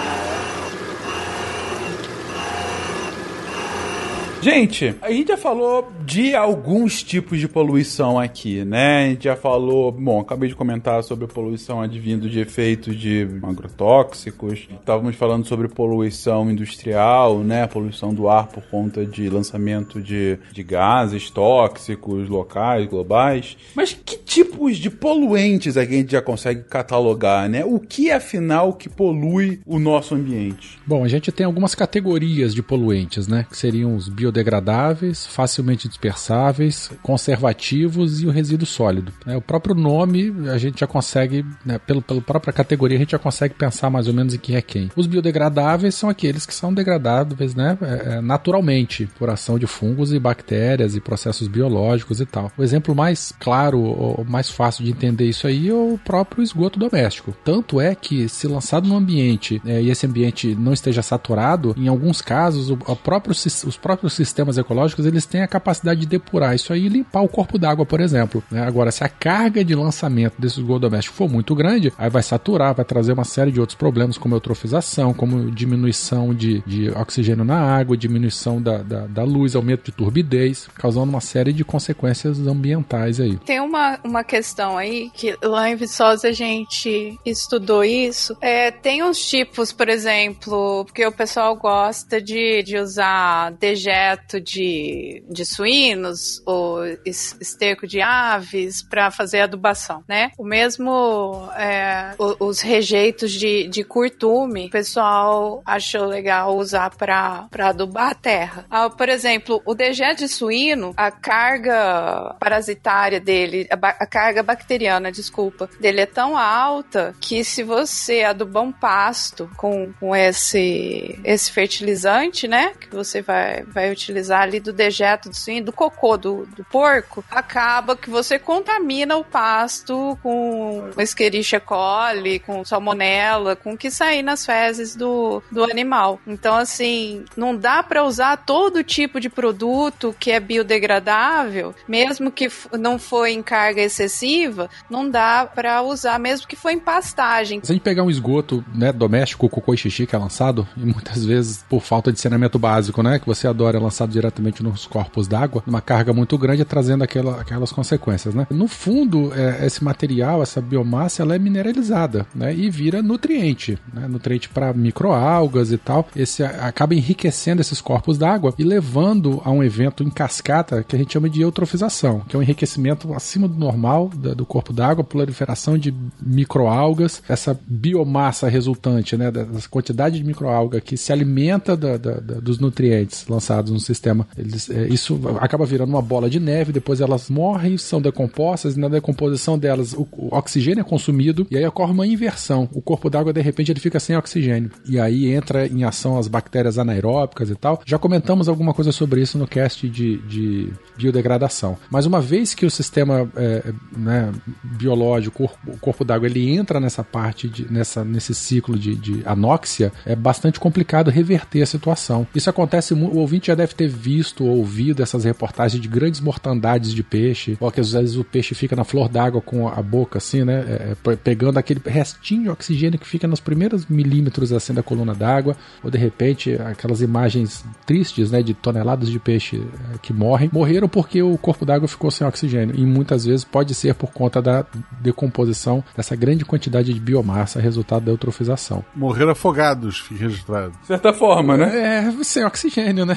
Gente, a gente já falou de alguns tipos de poluição aqui, né? A gente já falou, bom, acabei de comentar sobre poluição advindo de efeitos de agrotóxicos. Estávamos falando sobre poluição industrial, né? Poluição do ar por conta de lançamento de, de gases tóxicos locais, globais. Mas que tipos de poluentes a gente já consegue catalogar, né? O que afinal que polui o nosso ambiente? Bom, a gente tem algumas categorias de poluentes, né? Que seriam os bio biodegradáveis, facilmente dispersáveis, conservativos e o resíduo sólido. É, o próprio nome a gente já consegue, né, pelo, pela própria categoria, a gente já consegue pensar mais ou menos em quem é quem. Os biodegradáveis são aqueles que são degradáveis né, é, é naturalmente por ação de fungos e bactérias e processos biológicos e tal. O exemplo mais claro ou mais fácil de entender isso aí é o próprio esgoto doméstico. Tanto é que, se lançado no ambiente é, e esse ambiente não esteja saturado, em alguns casos, o, próprio, os próprios sistemas ecológicos eles têm a capacidade de depurar isso aí e limpar o corpo d'água, por exemplo. Né? Agora, se a carga de lançamento desses esgoto doméstico for muito grande, aí vai saturar, vai trazer uma série de outros problemas, como eutrofização, como diminuição de, de oxigênio na água, diminuição da, da, da, luz, aumento de turbidez, causando uma série de consequências ambientais aí. Tem uma, uma questão aí que lá em Viçosa a gente estudou isso. É, tem uns tipos, por exemplo, porque o pessoal gosta de, de usar dejeto dejeto de, de suínos ou es- esterco de aves para fazer adubação, né? O mesmo é, os rejeitos de, de curtume, o pessoal achou legal usar para adubar a terra. Ah, por exemplo, o dejeto de suíno, a carga parasitária dele, a, a carga bacteriana, desculpa, dele é tão alta que se você adubar um pasto com, com esse, esse fertilizante, né, que você vai, vai utilizar ali do dejeto do suíno, do cocô do, do porco, acaba que você contamina o pasto com Escherichia coli, com salmonella, com o que sair nas fezes do, do animal. Então, assim, não dá para usar todo tipo de produto que é biodegradável, mesmo que não for em carga excessiva, não dá para usar, mesmo que for em pastagem. Se a gente pegar um esgoto né, doméstico, cocô e xixi que é lançado, e muitas vezes por falta de saneamento básico, né, que você adora, lançado diretamente nos corpos d'água, numa carga muito grande, trazendo aquela, aquelas consequências, né. No fundo, é, esse material, essa biomassa, ela é mineralizada, né, e vira nutriente, né, nutriente para microalgas e tal. Esse acaba enriquecendo esses corpos d'água e levando a um evento em cascata que a gente chama de eutrofização, que é um enriquecimento acima do normal da- do corpo d'água, proliferação de microalgas, essa biomassa resultante, né, dessa quantidade de microalga que se alimenta da- da- dos nutrientes lançados no sistema. Eles, é, isso acaba virando uma bola de neve, depois elas morrem, são decompostas, e na decomposição delas o, o oxigênio é consumido e aí ocorre uma inversão. O corpo d'água, de repente, ele fica sem oxigênio. E aí entra em ação as bactérias anaeróbicas e tal. Já comentamos alguma coisa sobre isso no cast de, de biodegradação. Mas uma vez que o sistema é, né, biológico, o corpo, d'água, ele entra nessa parte, de, nessa, nesse ciclo de, de anóxia, é bastante complicado reverter a situação. Isso acontece, o ouvinte já deve ter visto ou ouvido essas reportagens de grandes mortandades de peixe, ou que às vezes o peixe fica na flor d'água com a boca assim, né, é, é, pegando aquele restinho de oxigênio que fica nos primeiros milímetros assim da coluna d'água, ou de repente aquelas imagens tristes, né, de toneladas de peixe é, que morrem, morreram porque o corpo d'água ficou sem oxigênio, e muitas vezes pode ser por conta da decomposição dessa grande quantidade de biomassa, resultado da eutrofização. Morreram afogados, fica registrado. De certa forma, né? É, sem oxigênio, né?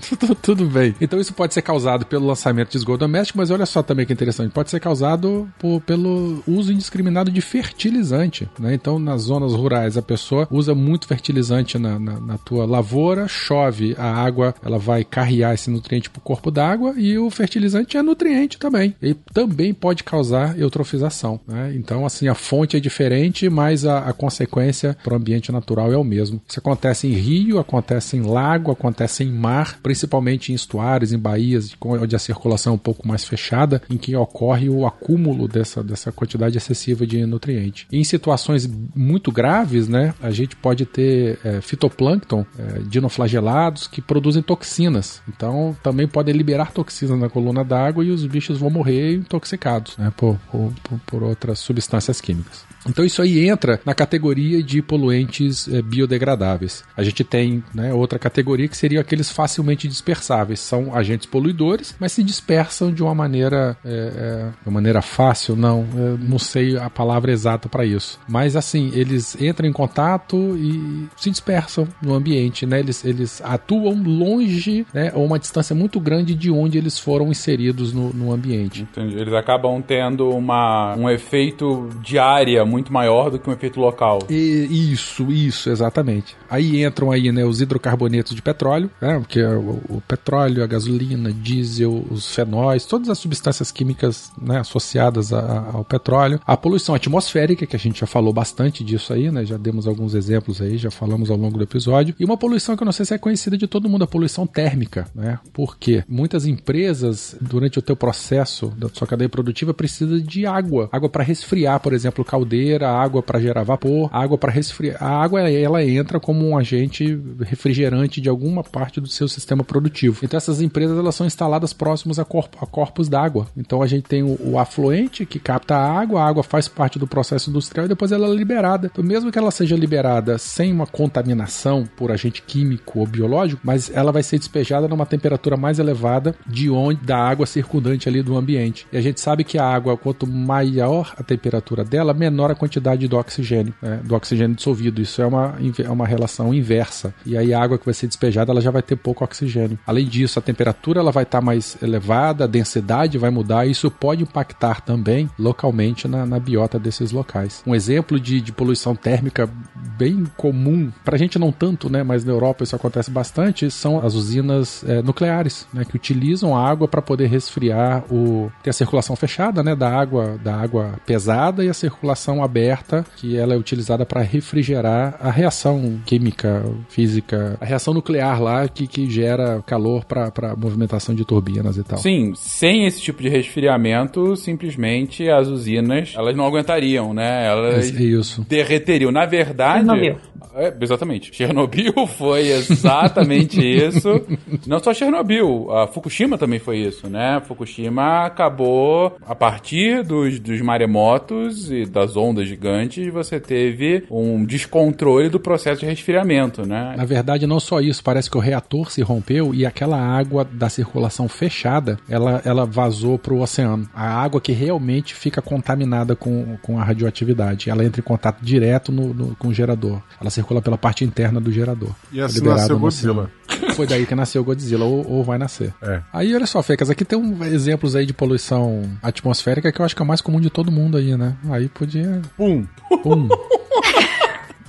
tudo, bem. Então isso pode ser causado pelo lançamento de esgoto doméstico, mas olha só também que interessante, pode ser causado por- pelo uso indiscriminado de fertilizante, né? Então nas zonas rurais a pessoa usa muito fertilizante na, na, na tua lavoura, chove, a água ela vai carrear esse nutriente para o corpo d'água e o fertilizante é nutriente também. Ele também pode causar eutrofização, né? Então assim a fonte é diferente, mas a, a consequência para o ambiente natural é o mesmo. Isso acontece em rio, acontece em lago, acontece em mar, principalmente em estuários, em baías, onde a circulação é um pouco mais fechada, em que ocorre o acúmulo dessa, dessa quantidade excessiva de nutriente. Em situações muito graves, né, a gente pode ter é, fitoplâncton, é, dinoflagelados, que produzem toxinas. Então, também podem liberar toxinas na coluna d'água e os bichos vão morrer intoxicados né, por, por, por- por outras substâncias químicas. Então isso aí entra na categoria de poluentes eh, biodegradáveis. A gente tem né, outra categoria que seria aqueles facilmente dispersáveis. São agentes poluidores, mas se dispersam de uma maneira, eh, eh, de maneira fácil, não, não sei a palavra exata para isso. Mas assim, eles entram em contato e se dispersam no ambiente, né? Eles, eles atuam longe, né, ou uma distância muito grande de onde eles foram inseridos no, no ambiente. Entendi. Eles acabam tendo uma, um efeito de área muito maior do que um efeito local. E- isso, isso, exatamente. Aí entram aí, né, os hidrocarbonetos de petróleo, né, que é o, o petróleo, a gasolina, diesel, os fenóis, todas as substâncias químicas né, associadas a- ao petróleo. A poluição atmosférica, que a gente já falou bastante disso aí, né, já demos alguns exemplos aí, já falamos ao longo do episódio. E uma poluição que eu não sei se é conhecida de todo mundo, a poluição térmica, né? Por quê? Muitas empresas, durante o teu processo da sua cadeia produtiva, precisa de água. Água para resfriar, por exemplo, caldeira, água para gerar vapor, água para resfriar. A água ela entra como um agente refrigerante de alguma parte do seu sistema produtivo. Então essas empresas elas são instaladas próximos a, corpo, a corpos d'água. Então a gente tem o, o afluente que capta a água, a água faz parte do processo industrial e depois ela é liberada. Então mesmo que ela seja liberada sem uma contaminação por agente químico ou biológico, mas ela vai ser despejada numa temperatura mais elevada de onde da água circundante ali do ambiente. E a gente sabe que a água, quanto maior a temperatura dela, menor a a quantidade do oxigênio, né, do oxigênio dissolvido. Isso é uma, é uma relação inversa. E aí a água que vai ser despejada, ela já vai ter pouco oxigênio. Além disso, a temperatura ela vai estar tá mais elevada, a densidade vai mudar, e isso pode impactar também localmente na, na biota desses locais. Um exemplo de, de poluição térmica bem comum, pra gente não tanto, né, mas na Europa isso acontece bastante, são as usinas é, nucleares, né, que utilizam a água para poder resfriar o ter a circulação fechada, né, da água, da água pesada e a circulação aberta, que ela é utilizada para refrigerar a reação química, física, a reação nuclear lá que, que gera calor para movimentação de turbinas e tal. Sim, sem esse tipo de resfriamento, simplesmente as usinas, elas não aguentariam, né? Elas isso. derreteriam. Na verdade. É, exatamente. Chernobyl foi exatamente isso. Não só Chernobyl, a Fukushima também foi isso, né? Fukushima acabou a partir dos, dos maremotos e das ondas gigantes, você teve um descontrole do processo de resfriamento, né? Na verdade, não só isso, parece que o reator se rompeu e aquela água da circulação fechada, ela, ela vazou para o oceano. A água que realmente fica contaminada com, com a radioatividade, ela entra em contato direto no, no com o gerador. Ela circula pela parte interna do gerador. E assim nasceu Godzilla. Foi daí que nasceu Godzilla, ou, ou vai nascer. É. Aí, olha só, Fecas, aqui tem um, exemplos aí de poluição atmosférica que eu acho que é o mais comum de todo mundo aí, né? Aí podia... Pum. Pum.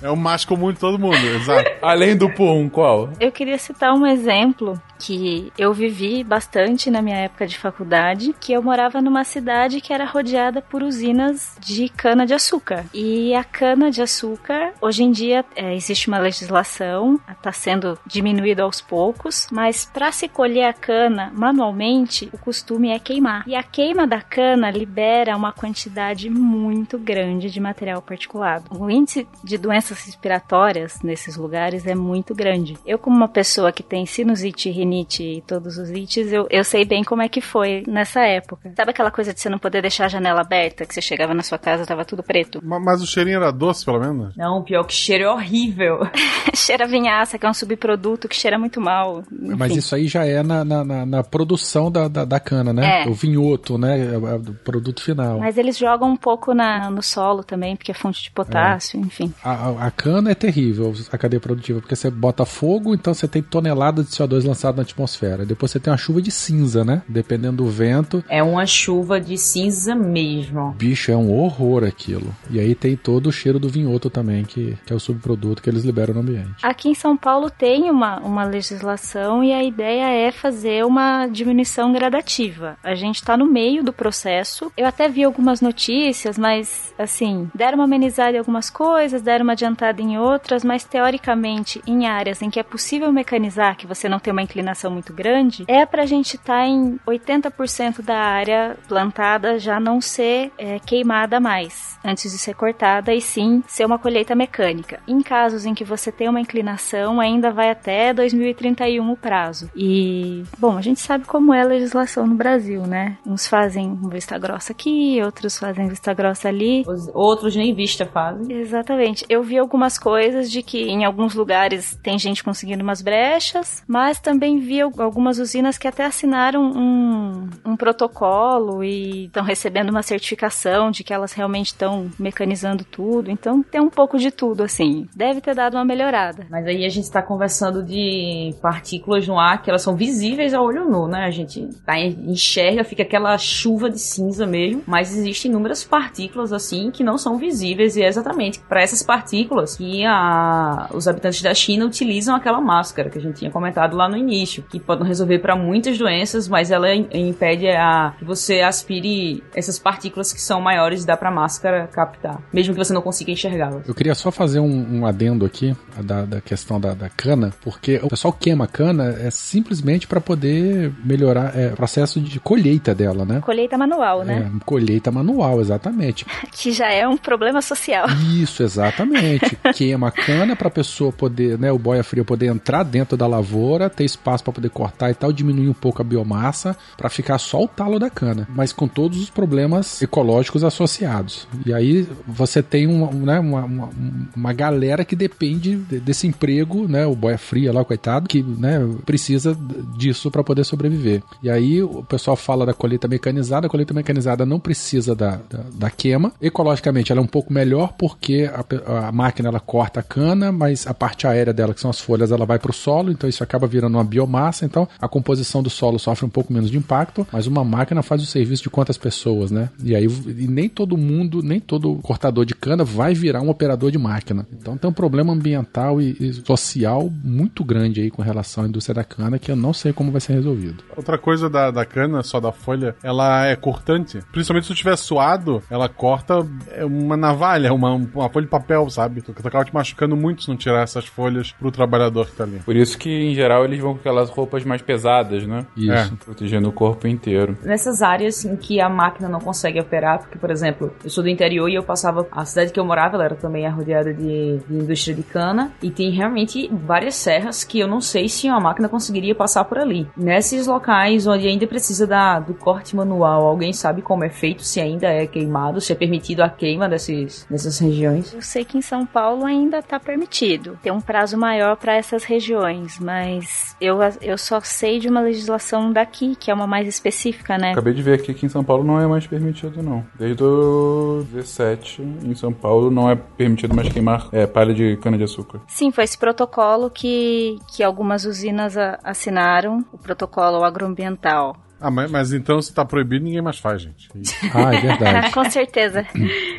É o mais comum de todo mundo, exato. Além do pum, qual? Eu queria citar um exemplo que eu vivi bastante na minha época de faculdade, que eu morava numa cidade que era rodeada por usinas de cana de açúcar. E a cana de açúcar, hoje em dia é, existe uma legislação, está sendo diminuída aos poucos, mas para se colher a cana manualmente, o costume é queimar. E a queima da cana libera uma quantidade muito grande de material particulado. O índice de doenças respiratórias nesses lugares é muito grande. Eu, como uma pessoa que tem sinusite e rinite e todos os ites, eu, eu sei bem como é que foi nessa época. Sabe aquela coisa de você não poder deixar a janela aberta, que você chegava na sua casa tava tudo preto? Mas, mas o cheirinho era doce, pelo menos? Não, pior que cheiro é horrível. cheira vinhaça, que é um subproduto que cheira muito mal. Enfim. Mas isso aí já é na, na, na, na produção da, da, da, cana, né? É. O vinhoto, né? É o produto final. Mas eles jogam um pouco na, no solo também, porque é fonte de potássio, é. enfim. A, a, cana é terrível, a cadeia produtiva, porque você bota fogo, então você tem toneladas de CO2 lançado na atmosfera. Depois você tem uma chuva de cinza, né? Dependendo do vento. É uma chuva de cinza mesmo. Bicho, é um horror aquilo. E aí tem todo o cheiro do vinhoto também, que, que é o subproduto que eles liberam no ambiente. Aqui em São Paulo tem uma, uma legislação e a ideia é fazer uma diminuição gradativa. A gente está no meio do processo. Eu até vi algumas notícias, mas assim, deram uma amenizada em algumas coisas, deram uma adiantada em outras, mas teoricamente em áreas em que é possível mecanizar, que você não tem uma inclinação muito grande, é para a gente estar tá em 80% da área plantada já não ser é, queimada mais antes de ser cortada e sim ser uma colheita mecânica. Em casos em que você tem uma inclinação, ainda vai até 2031 o prazo. E, bom, a gente sabe como é a legislação no Brasil, né? Uns fazem vista grossa aqui, outros fazem vista grossa ali. Os outros nem vista fazem. Exatamente. Eu vi algumas coisas de que em alguns lugares tem gente conseguindo umas brechas, mas também vi algumas usinas que até assinaram um, um protocolo e estão recebendo uma certificação de que elas realmente estão mecanizando tudo. Então tem um pouco de tudo, assim. Deve ter dado uma melhorada. Mas aí a gente está conversando de partículas no ar que elas são visíveis a olho nu, né? A gente tá, enxerga, fica aquela chuva de cinza mesmo, mas existem inúmeras partículas assim que não são visíveis e é exatamente para essas partículas que a, os habitantes da China utilizam aquela máscara que a gente tinha comentado lá no início, que pode resolver para muitas doenças, mas ela impede a que você aspire essas partículas que são maiores dá para a máscara captar, mesmo que você não consiga enxergá-las. Eu queria só fazer um, um adendo aqui da, da questão da, da, cana, porque o pessoal queima a cana é simplesmente para poder melhorar é, o processo de colheita dela, né? Colheita manual, né? É, colheita manual, exatamente. que já é um problema social. Isso, exatamente. queima a cana para a pessoa poder, né, o boia frio poder entrar dentro da lavoura, ter espaço espaço para poder cortar e tal, diminuir um pouco a biomassa para ficar só o talo da cana, mas com todos os problemas ecológicos associados. E aí você tem uma, né, uma, uma, uma galera que depende desse emprego, né, o boia fria lá, coitado, que né, precisa disso para poder sobreviver. E aí o pessoal fala da colheita mecanizada, a colheita mecanizada não precisa da, da, da queima. Ecologicamente ela é um pouco melhor porque a, a máquina ela corta a cana, mas a parte aérea dela, que são as folhas, ela vai para o solo, então isso acaba virando uma biomassa, então a composição do solo sofre um pouco menos de impacto, mas uma máquina faz o serviço de quantas pessoas, né? E aí e nem todo mundo, nem todo cortador de cana vai virar um operador de máquina. Então tem um problema ambiental e, e social muito grande aí com relação à indústria da cana que eu não sei como vai ser resolvido. Outra coisa da, da cana, só da folha, ela é cortante. Principalmente se tu tiver suado, ela corta é uma navalha, uma, uma folha de papel, sabe? Tu acaba te machucando muito se não tirar essas folhas pro trabalhador que tá ali. Por isso que, em geral, eles vão com aquelas roupas mais pesadas, né? Isso. É. Protegendo o corpo inteiro. Nessas áreas em que a máquina não consegue operar, porque, por exemplo, eu sou do interior e eu passava. A cidade que eu morava, ela era também arrodeada de, de indústria de cana. E tem realmente várias serras que eu não sei se uma máquina conseguiria passar por ali. Nesses locais onde ainda precisa da, do corte manual, alguém sabe como é feito, se ainda é queimado, se é permitido a queima desses, dessas regiões? Eu sei que em São Paulo ainda está permitido. Tem um prazo maior para essas regiões, mas eu, eu só sei de uma legislação daqui, que é uma mais específica, né? Acabei de ver aqui que em São Paulo não é mais permitido, não. Desde o 17, em São Paulo, não é permitido mais queimar é, palha de cana-de-açúcar. Sim, foi esse protocolo que, que algumas usinas a, assinaram, o protocolo agroambiental. Ah, mas, mas então se tá proibido, ninguém mais faz, gente. Ah, é verdade. Com certeza.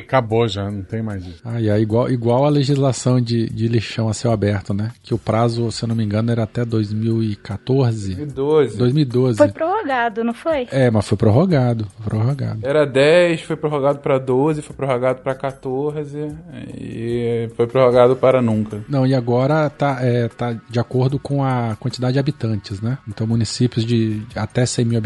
Acabou já, não tem mais isso. Ah, e é igual, igual a legislação de, de lixão a céu aberto, né? Que o prazo, se eu não me engano, era até 2014. 2012. 2012. Foi prorrogado, não foi? É, mas foi prorrogado. Foi prorrogado. Era 10, foi prorrogado para 12, foi prorrogado para 14 e foi prorrogado para nunca. Não, e agora tá, é, tá de acordo com a quantidade de habitantes, né? Então, municípios de até 100 mil habitantes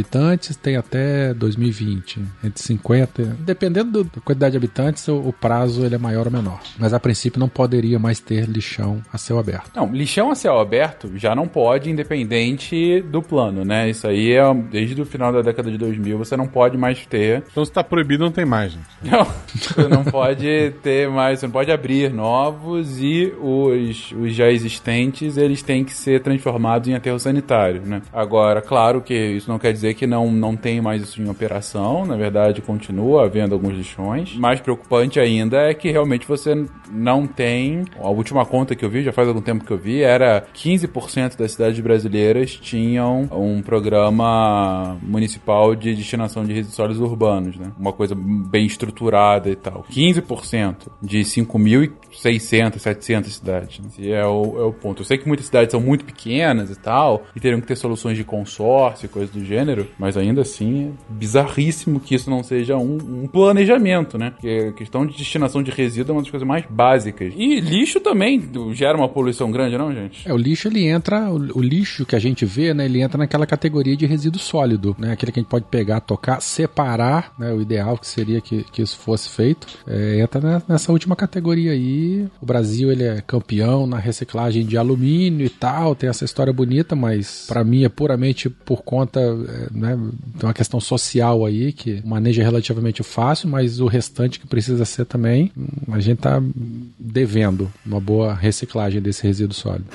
tem até 2020. Entre 50. Dependendo da quantidade de habitantes, o, o prazo ele é maior ou menor. Mas a princípio não poderia mais ter lixão a céu aberto. Não, lixão a céu aberto já não pode, independente do plano, né? Isso aí é desde o final da década de 2000, você não pode mais ter. Então se tá proibido, não tem mais, gente. Não, você não pode ter mais, você não pode abrir novos e os, os já existentes, eles têm que ser transformados em aterro sanitário, né? Agora, claro que isso não quer dizer que não, não tem mais isso em operação, na verdade continua havendo alguns lixões. Mais preocupante ainda é que realmente você não tem, a última conta que eu vi, já faz algum tempo que eu vi, era 15% das cidades brasileiras tinham um programa municipal de destinação de resíduos sólidos urbanos, né? Uma coisa bem estruturada e tal. 15% de 5.600, 700 cidades. Né? Esse é o, é o ponto. Eu sei que muitas cidades são muito pequenas e tal, e teriam que ter soluções de consórcio e coisas do gênero, mas ainda assim é bizarríssimo que isso não seja um, um planejamento, né? Porque a questão de destinação de resíduo é uma das coisas mais básicas. E lixo também gera uma poluição grande, não, gente? É, o lixo ele entra, o, o lixo que a gente vê, né, ele entra naquela categoria de resíduo sólido, né? Aquele que a gente pode pegar, tocar, separar, né? O ideal que seria que, que isso fosse feito. É, entra nessa última categoria aí. O Brasil ele é campeão na reciclagem de alumínio e tal, tem essa história bonita, mas para mim é puramente por conta, é, né, de uma questão social aí que é relativamente fácil, mas o restante que precisa ser também, a gente tá devendo uma boa reciclagem desse resíduo sólido.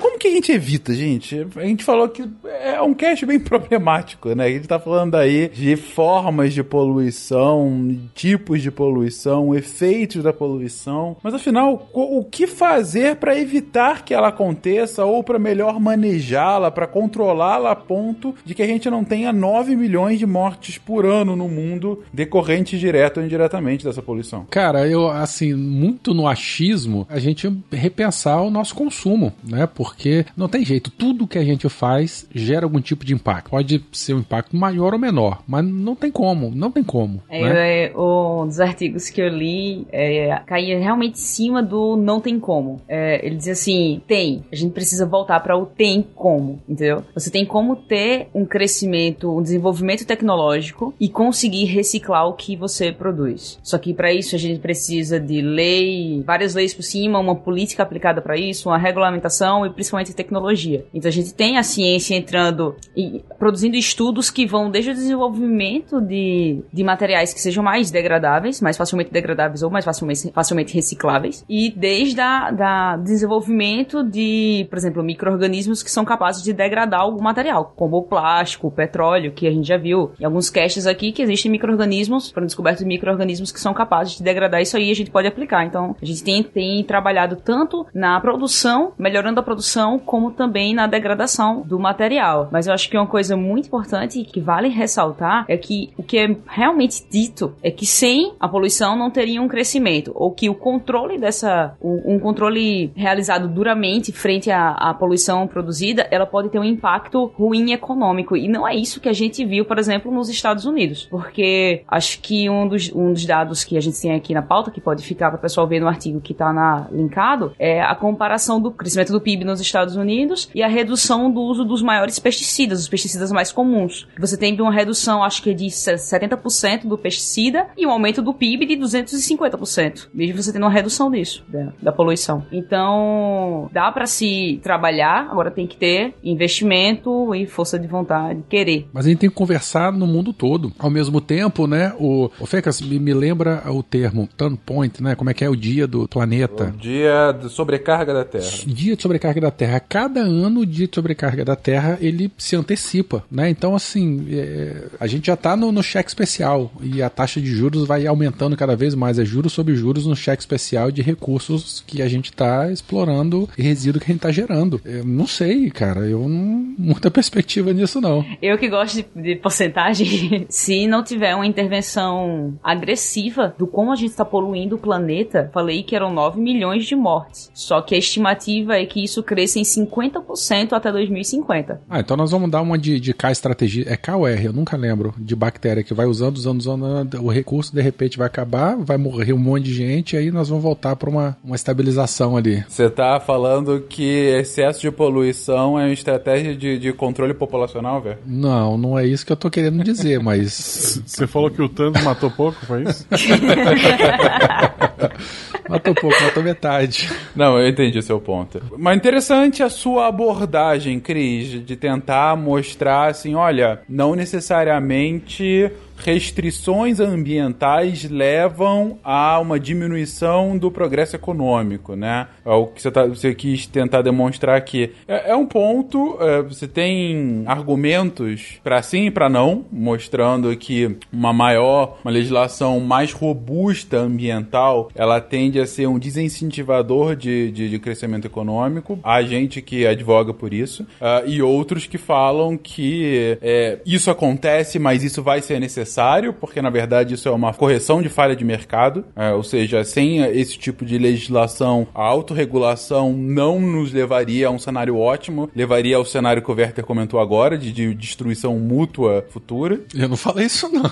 Como que a gente evita, gente? A gente falou que é um cast bem problemático, né? A gente tá falando aí de formas de poluição, tipos de poluição, efeitos da poluição. Mas afinal, o que fazer para evitar que ela aconteça ou para melhor manejá-la, para controlá-la a ponto de que a gente não tenha 9 milhões de mortes por ano no mundo decorrentes direto ou indiretamente dessa poluição? Cara, eu, assim, muito no achismo, a gente repensar o nosso consumo, né? Porque porque não tem jeito. Tudo que a gente faz gera algum tipo de impacto. Pode ser um impacto maior ou menor, mas não tem como, não tem como. É, né? é, um dos artigos que eu li é, caía realmente em cima do não tem como. É, ele dizia assim: tem, a gente precisa voltar para o tem como, entendeu? Você tem como ter um crescimento, um desenvolvimento tecnológico e conseguir reciclar o que você produz. Só que para isso a gente precisa de lei, várias leis por cima, uma política aplicada para isso, uma regulamentação e principalmente tecnologia. Então a gente tem a ciência entrando e produzindo estudos que vão desde o desenvolvimento de, de materiais que sejam mais degradáveis, mais facilmente degradáveis ou mais facilmente, facilmente recicláveis, e desde a da desenvolvimento de, por exemplo, micro-organismos que são capazes de degradar algum material, como o plástico, o petróleo, que a gente já viu em alguns caches aqui que existem micro-organismos, foram descobertos micro-organismos que são capazes de degradar isso aí a gente pode aplicar. Então, a gente tem, tem trabalhado tanto na produção, melhorando a produção, como também na degradação do material. Mas eu acho que uma coisa muito importante que vale ressaltar é que o que é realmente dito é que sem a poluição não teria um crescimento, ou que o controle dessa, um controle realizado duramente frente à, à poluição produzida, ela pode ter um impacto ruim econômico. E não é isso que a gente viu, por exemplo, nos Estados Unidos. Porque acho que um dos, um dos dados que a gente tem aqui na pauta, que pode ficar para o pessoal ver no artigo que está linkado, é a comparação do crescimento do PIB nos Estados Unidos e a redução do uso dos maiores pesticidas, os pesticidas mais comuns. Você tem uma redução, acho que de 70% do pesticida e um aumento do PIB de 250%. Mesmo você tendo uma redução disso, da, da poluição. Então, dá para se trabalhar, agora tem que ter investimento e força de vontade, querer. Mas a gente tem que conversar no mundo todo. Ao mesmo tempo, né, o, o Fecas me, me lembra o termo turn point, né, como é que é o dia do planeta. O dia de sobrecarga da Terra. Dia de sobrecarga da Terra. Cada ano de sobrecarga da Terra, ele se antecipa, né? Então, assim, é, a gente já tá no, no cheque especial e a taxa de juros vai aumentando cada vez mais. É juros sobre juros no cheque especial de recursos que a gente tá explorando e resíduo que a gente tá gerando. Eu não sei, cara. Eu não muita perspectiva nisso, não. Eu que gosto de, de porcentagem, se não tiver uma intervenção agressiva do como a gente está poluindo o planeta, falei que eram 9 milhões de mortes. Só que a estimativa é que isso cresça em 50% até 2050. Ah, então nós vamos dar uma de, de K estratégia. É K ou R? Eu nunca lembro. De bactéria que vai usando, usando, usando. O recurso de repente vai acabar, vai morrer um monte de gente, e aí nós vamos voltar para uma, uma estabilização ali. Você tá falando que excesso de poluição é uma estratégia de, de controle populacional, velho? Não, não é isso que eu tô querendo dizer, mas. Você falou que o Thanos matou pouco, foi isso? matou pouco, matou metade. Não, eu entendi seu ponto. Mas interessante a sua abordagem, Cris, de tentar mostrar assim, olha, não necessariamente restrições ambientais levam a uma diminuição do progresso econômico, né? É o que você, tá, você quis tentar demonstrar aqui. É, é um ponto, é, você tem argumentos para sim e para não, mostrando que uma maior, uma legislação mais robusta ambiental, ela tende a ser um desincentivador de, de, de crescimento econômico. Há gente que advoga por isso, uh, e outros que falam que é, isso acontece, mas isso vai ser necessário necessário, porque na verdade isso é uma correção de falha de mercado, é, ou seja, sem esse tipo de legislação, a autorregulação não nos levaria a um cenário ótimo, levaria ao cenário que o Werther comentou agora, de, de destruição mútua futura. Eu não falei isso não,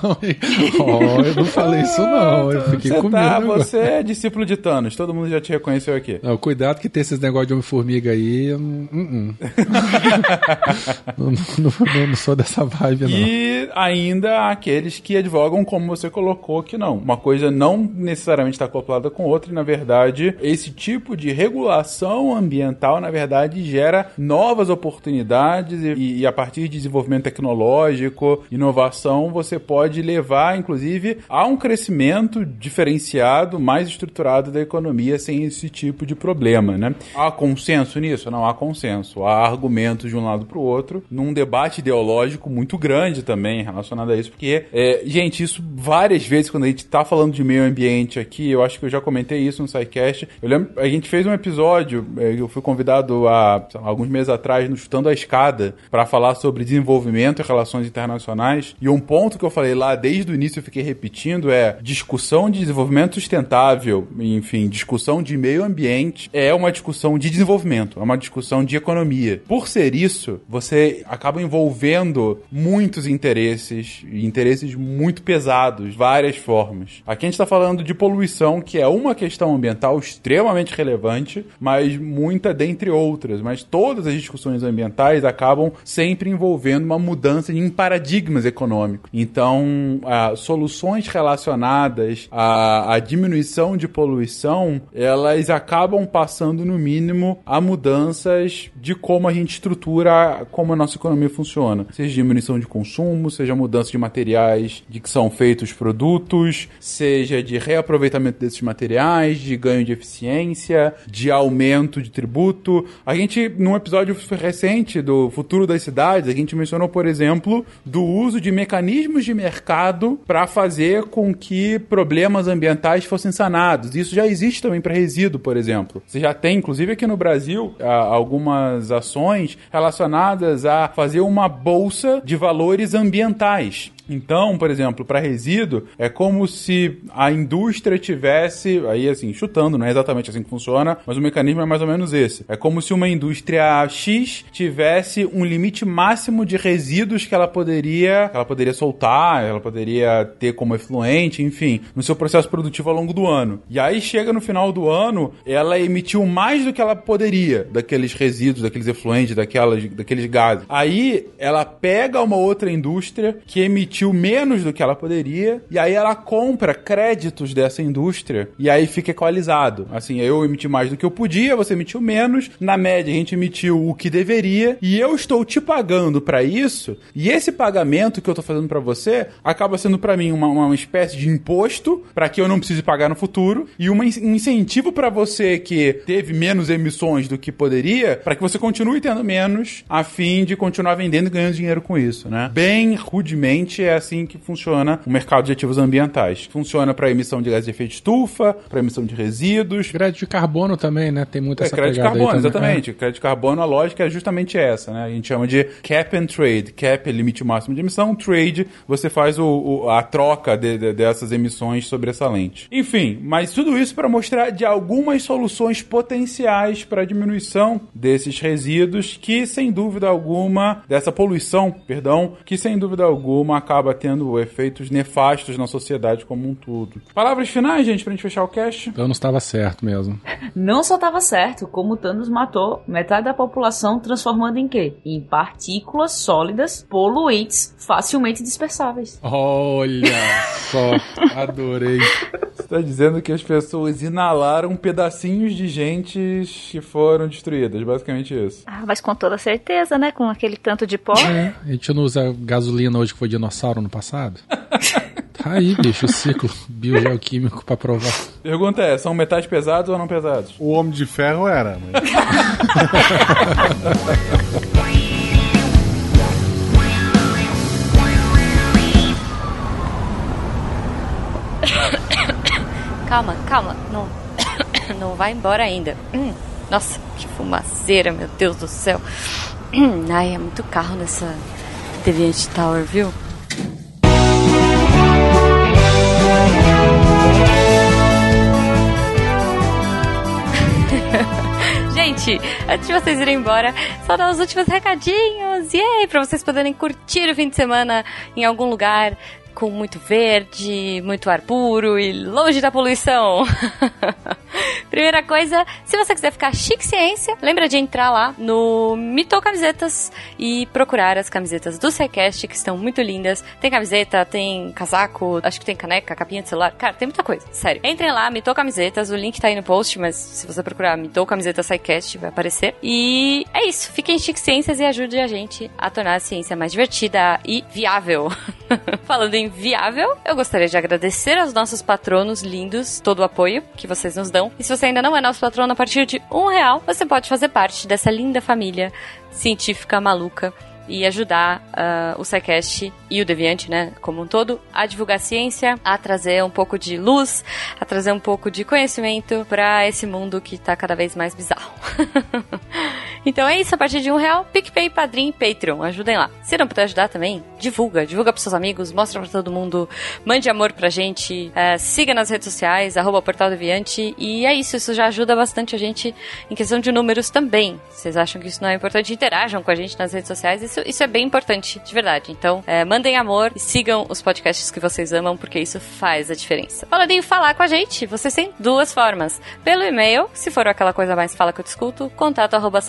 oh, eu não falei isso não, eu fiquei você com tá, medo. Você é discípulo de Thanos, todo mundo já te reconheceu aqui. Não, cuidado que tem esses negócios de Homem-Formiga aí, não, não, não, não, não sou dessa vibe não. E ainda aquele aqueles que advogam, como você colocou, que não. Uma coisa não necessariamente está acoplada com outra, e na verdade, esse tipo de regulação ambiental, na verdade, gera novas oportunidades e, e a partir de desenvolvimento tecnológico, inovação, você pode levar, inclusive, a um crescimento diferenciado, mais estruturado da economia sem esse tipo de problema, né? Há consenso nisso? Não há consenso. Há argumentos de um lado para o outro, num debate ideológico muito grande também relacionado a isso, porque É, gente, isso várias vezes quando a gente tá falando de meio ambiente aqui, eu acho que eu já comentei isso no SciCast. Eu lembro, a gente fez um episódio, é, eu fui convidado há lá, alguns meses atrás no Chutando a Escada para falar sobre desenvolvimento e relações internacionais. E um ponto que eu falei lá desde o início eu fiquei repetindo é discussão de desenvolvimento sustentável, enfim, discussão de meio ambiente é uma discussão de desenvolvimento, é uma discussão de economia. Por ser isso, você acaba envolvendo muitos interesses, interesses muito pesados, várias formas. Aqui a gente está falando de poluição, que é uma questão ambiental extremamente relevante, mas muita dentre outras. Mas todas as discussões ambientais acabam sempre envolvendo uma mudança em paradigmas econômicos. Então, ah, soluções relacionadas à, à diminuição de poluição, elas acabam passando, no mínimo, a mudanças de como a gente estrutura como a nossa economia funciona. Seja diminuição de consumo, seja mudança de materiais de que são feitos produtos, seja de reaproveitamento desses materiais, de ganho de eficiência, de aumento de tributo. A gente, num episódio recente do Futuro das Cidades, a gente mencionou, por exemplo, do uso de mecanismos de mercado para fazer com que problemas ambientais fossem sanados. Isso já existe também para resíduo, por exemplo. Você já tem, inclusive aqui no Brasil, algumas ações relacionadas a fazer uma bolsa de valores ambientais. Então, por exemplo, para resíduo, é como se a indústria tivesse, aí assim, chutando, não é exatamente assim que funciona, mas o mecanismo é mais ou menos esse. É como se uma indústria X tivesse um limite máximo de resíduos que ela poderia, ela poderia soltar, ela poderia ter como efluente, enfim, no seu processo produtivo ao longo do ano. E aí chega no final do ano, ela emitiu mais do que ela poderia daqueles resíduos, daqueles efluentes, daquelas, daqueles gases. Aí ela pega uma outra indústria que emitiu emitiu menos do que ela poderia, e aí ela compra créditos dessa indústria, e aí fica equalizado. Assim, eu emiti mais do que eu podia, você emitiu menos, na média a gente emitiu o que deveria, e eu estou te pagando para isso, e esse pagamento que eu tô fazendo para você acaba sendo para mim uma, uma espécie de imposto para que eu não precise pagar no futuro, e um incentivo para você que teve menos emissões do que poderia, para que você continue tendo menos, a fim de continuar vendendo e ganhando dinheiro com isso, né? Bem rudemente é assim que funciona o mercado de ativos ambientais. Funciona para emissão de gás de efeito de estufa, para emissão de resíduos. Crédito de carbono também, né? Tem muita é, essa crédito de carbono, exatamente. É. Crédito de carbono, a lógica é justamente essa, né? A gente chama de cap and trade. Cap é limite máximo de emissão, trade, você faz o, o a troca de, de, dessas emissões sobressalentes. Enfim, mas tudo isso para mostrar de algumas soluções potenciais para a diminuição desses resíduos que, sem dúvida alguma, dessa poluição, perdão, que sem dúvida alguma acaba acaba tendo efeitos nefastos na sociedade como um todo. Palavras finais, gente, pra gente fechar o cast? Thanos estava certo mesmo. Não só estava certo, como Thanos matou metade da população, transformando em quê? Em partículas sólidas, poluentes, facilmente dispersáveis. Olha só, adorei. Você tá dizendo que as pessoas inalaram pedacinhos de gente que foram destruídas, basicamente isso. Ah, mas com toda certeza, né? Com aquele tanto de pó. É, a gente não usa gasolina hoje que foi dinossauro dinossauro no passado? Tá aí, bicho, o ciclo biogeoquímico pra provar. Pergunta é, são metais pesados ou não pesados? O Homem de Ferro era, mas... calma, calma, não, não vai embora ainda. Hum, nossa, que fumaceira, meu Deus do céu. Ai, é muito carro nessa Deviant Tower, viu? Gente, antes de vocês irem embora, só dar os últimos recadinhos. E aí, pra vocês poderem curtir o fim de semana em algum lugar com muito verde, muito ar puro e longe da poluição. Primeira coisa, se você quiser ficar chique ciência, lembra de entrar lá no Mito Camisetas e procurar as camisetas do SciCast, que estão muito lindas. Tem camiseta, tem casaco, acho que tem caneca, capinha de celular. Cara, tem muita coisa, sério. Entrem lá, Mito Camisetas, o link tá aí no post, mas se você procurar Mito Camisetas SciCast, vai aparecer. E é isso, fiquem chique ciências e ajude a gente a tornar a ciência mais divertida e viável. Falando em viável, eu gostaria de agradecer aos nossos patronos lindos todo o apoio que vocês nos dão. E se você ainda não é nosso patrono, a partir de um real, você pode fazer parte dessa linda família científica maluca e ajudar uh, o SciCast e o Deviante, né, como um todo, a divulgar ciência, a trazer um pouco de luz, a trazer um pouco de conhecimento para esse mundo que tá cada vez mais bizarro. então é isso, a partir de um real, PicPay, Padrim e Patreon, ajudem lá. Se não puder ajudar também, divulga, divulga pros seus amigos, mostra pra todo mundo, mande amor pra gente, uh, siga nas redes sociais, arroba Portal Deviante, e é isso, isso já ajuda bastante a gente em questão de números também. Vocês acham que isso não é importante? Interajam com a gente nas redes sociais, isso, isso é bem importante, de verdade. Então, é, mandem amor e sigam os podcasts que vocês amam, porque isso faz a diferença. Em falar com a gente, vocês têm duas formas. Pelo e-mail, se for aquela coisa mais fala que eu discuto, contato arroba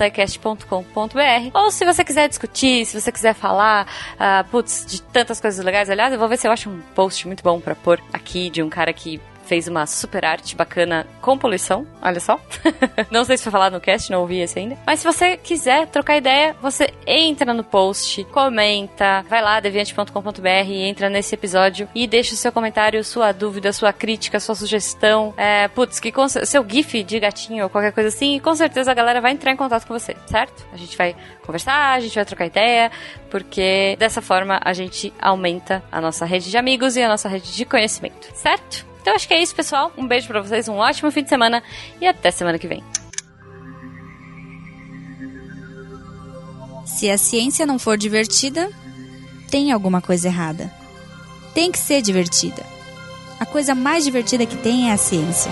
ou se você quiser discutir, se você quiser falar, uh, putz, de tantas coisas legais. Aliás, eu vou ver se eu acho um post muito bom para pôr aqui de um cara que fez uma super arte bacana com poluição, olha só. não sei se foi falado no cast, não ouvi esse ainda. Mas se você quiser trocar ideia, você entra no post, comenta, vai lá, deviante.com.br, entra nesse episódio e deixa o seu comentário, sua dúvida, sua crítica, sua sugestão. É, putz, que seu GIF de gatinho ou qualquer coisa assim, e com certeza a galera vai entrar em contato com você, certo? A gente vai conversar, a gente vai trocar ideia, porque dessa forma a gente aumenta a nossa rede de amigos e a nossa rede de conhecimento, certo? Então acho que é isso, pessoal. Um beijo para vocês, um ótimo fim de semana e até semana que vem. Se a ciência não for divertida, tem alguma coisa errada. Tem que ser divertida. A coisa mais divertida que tem é a ciência.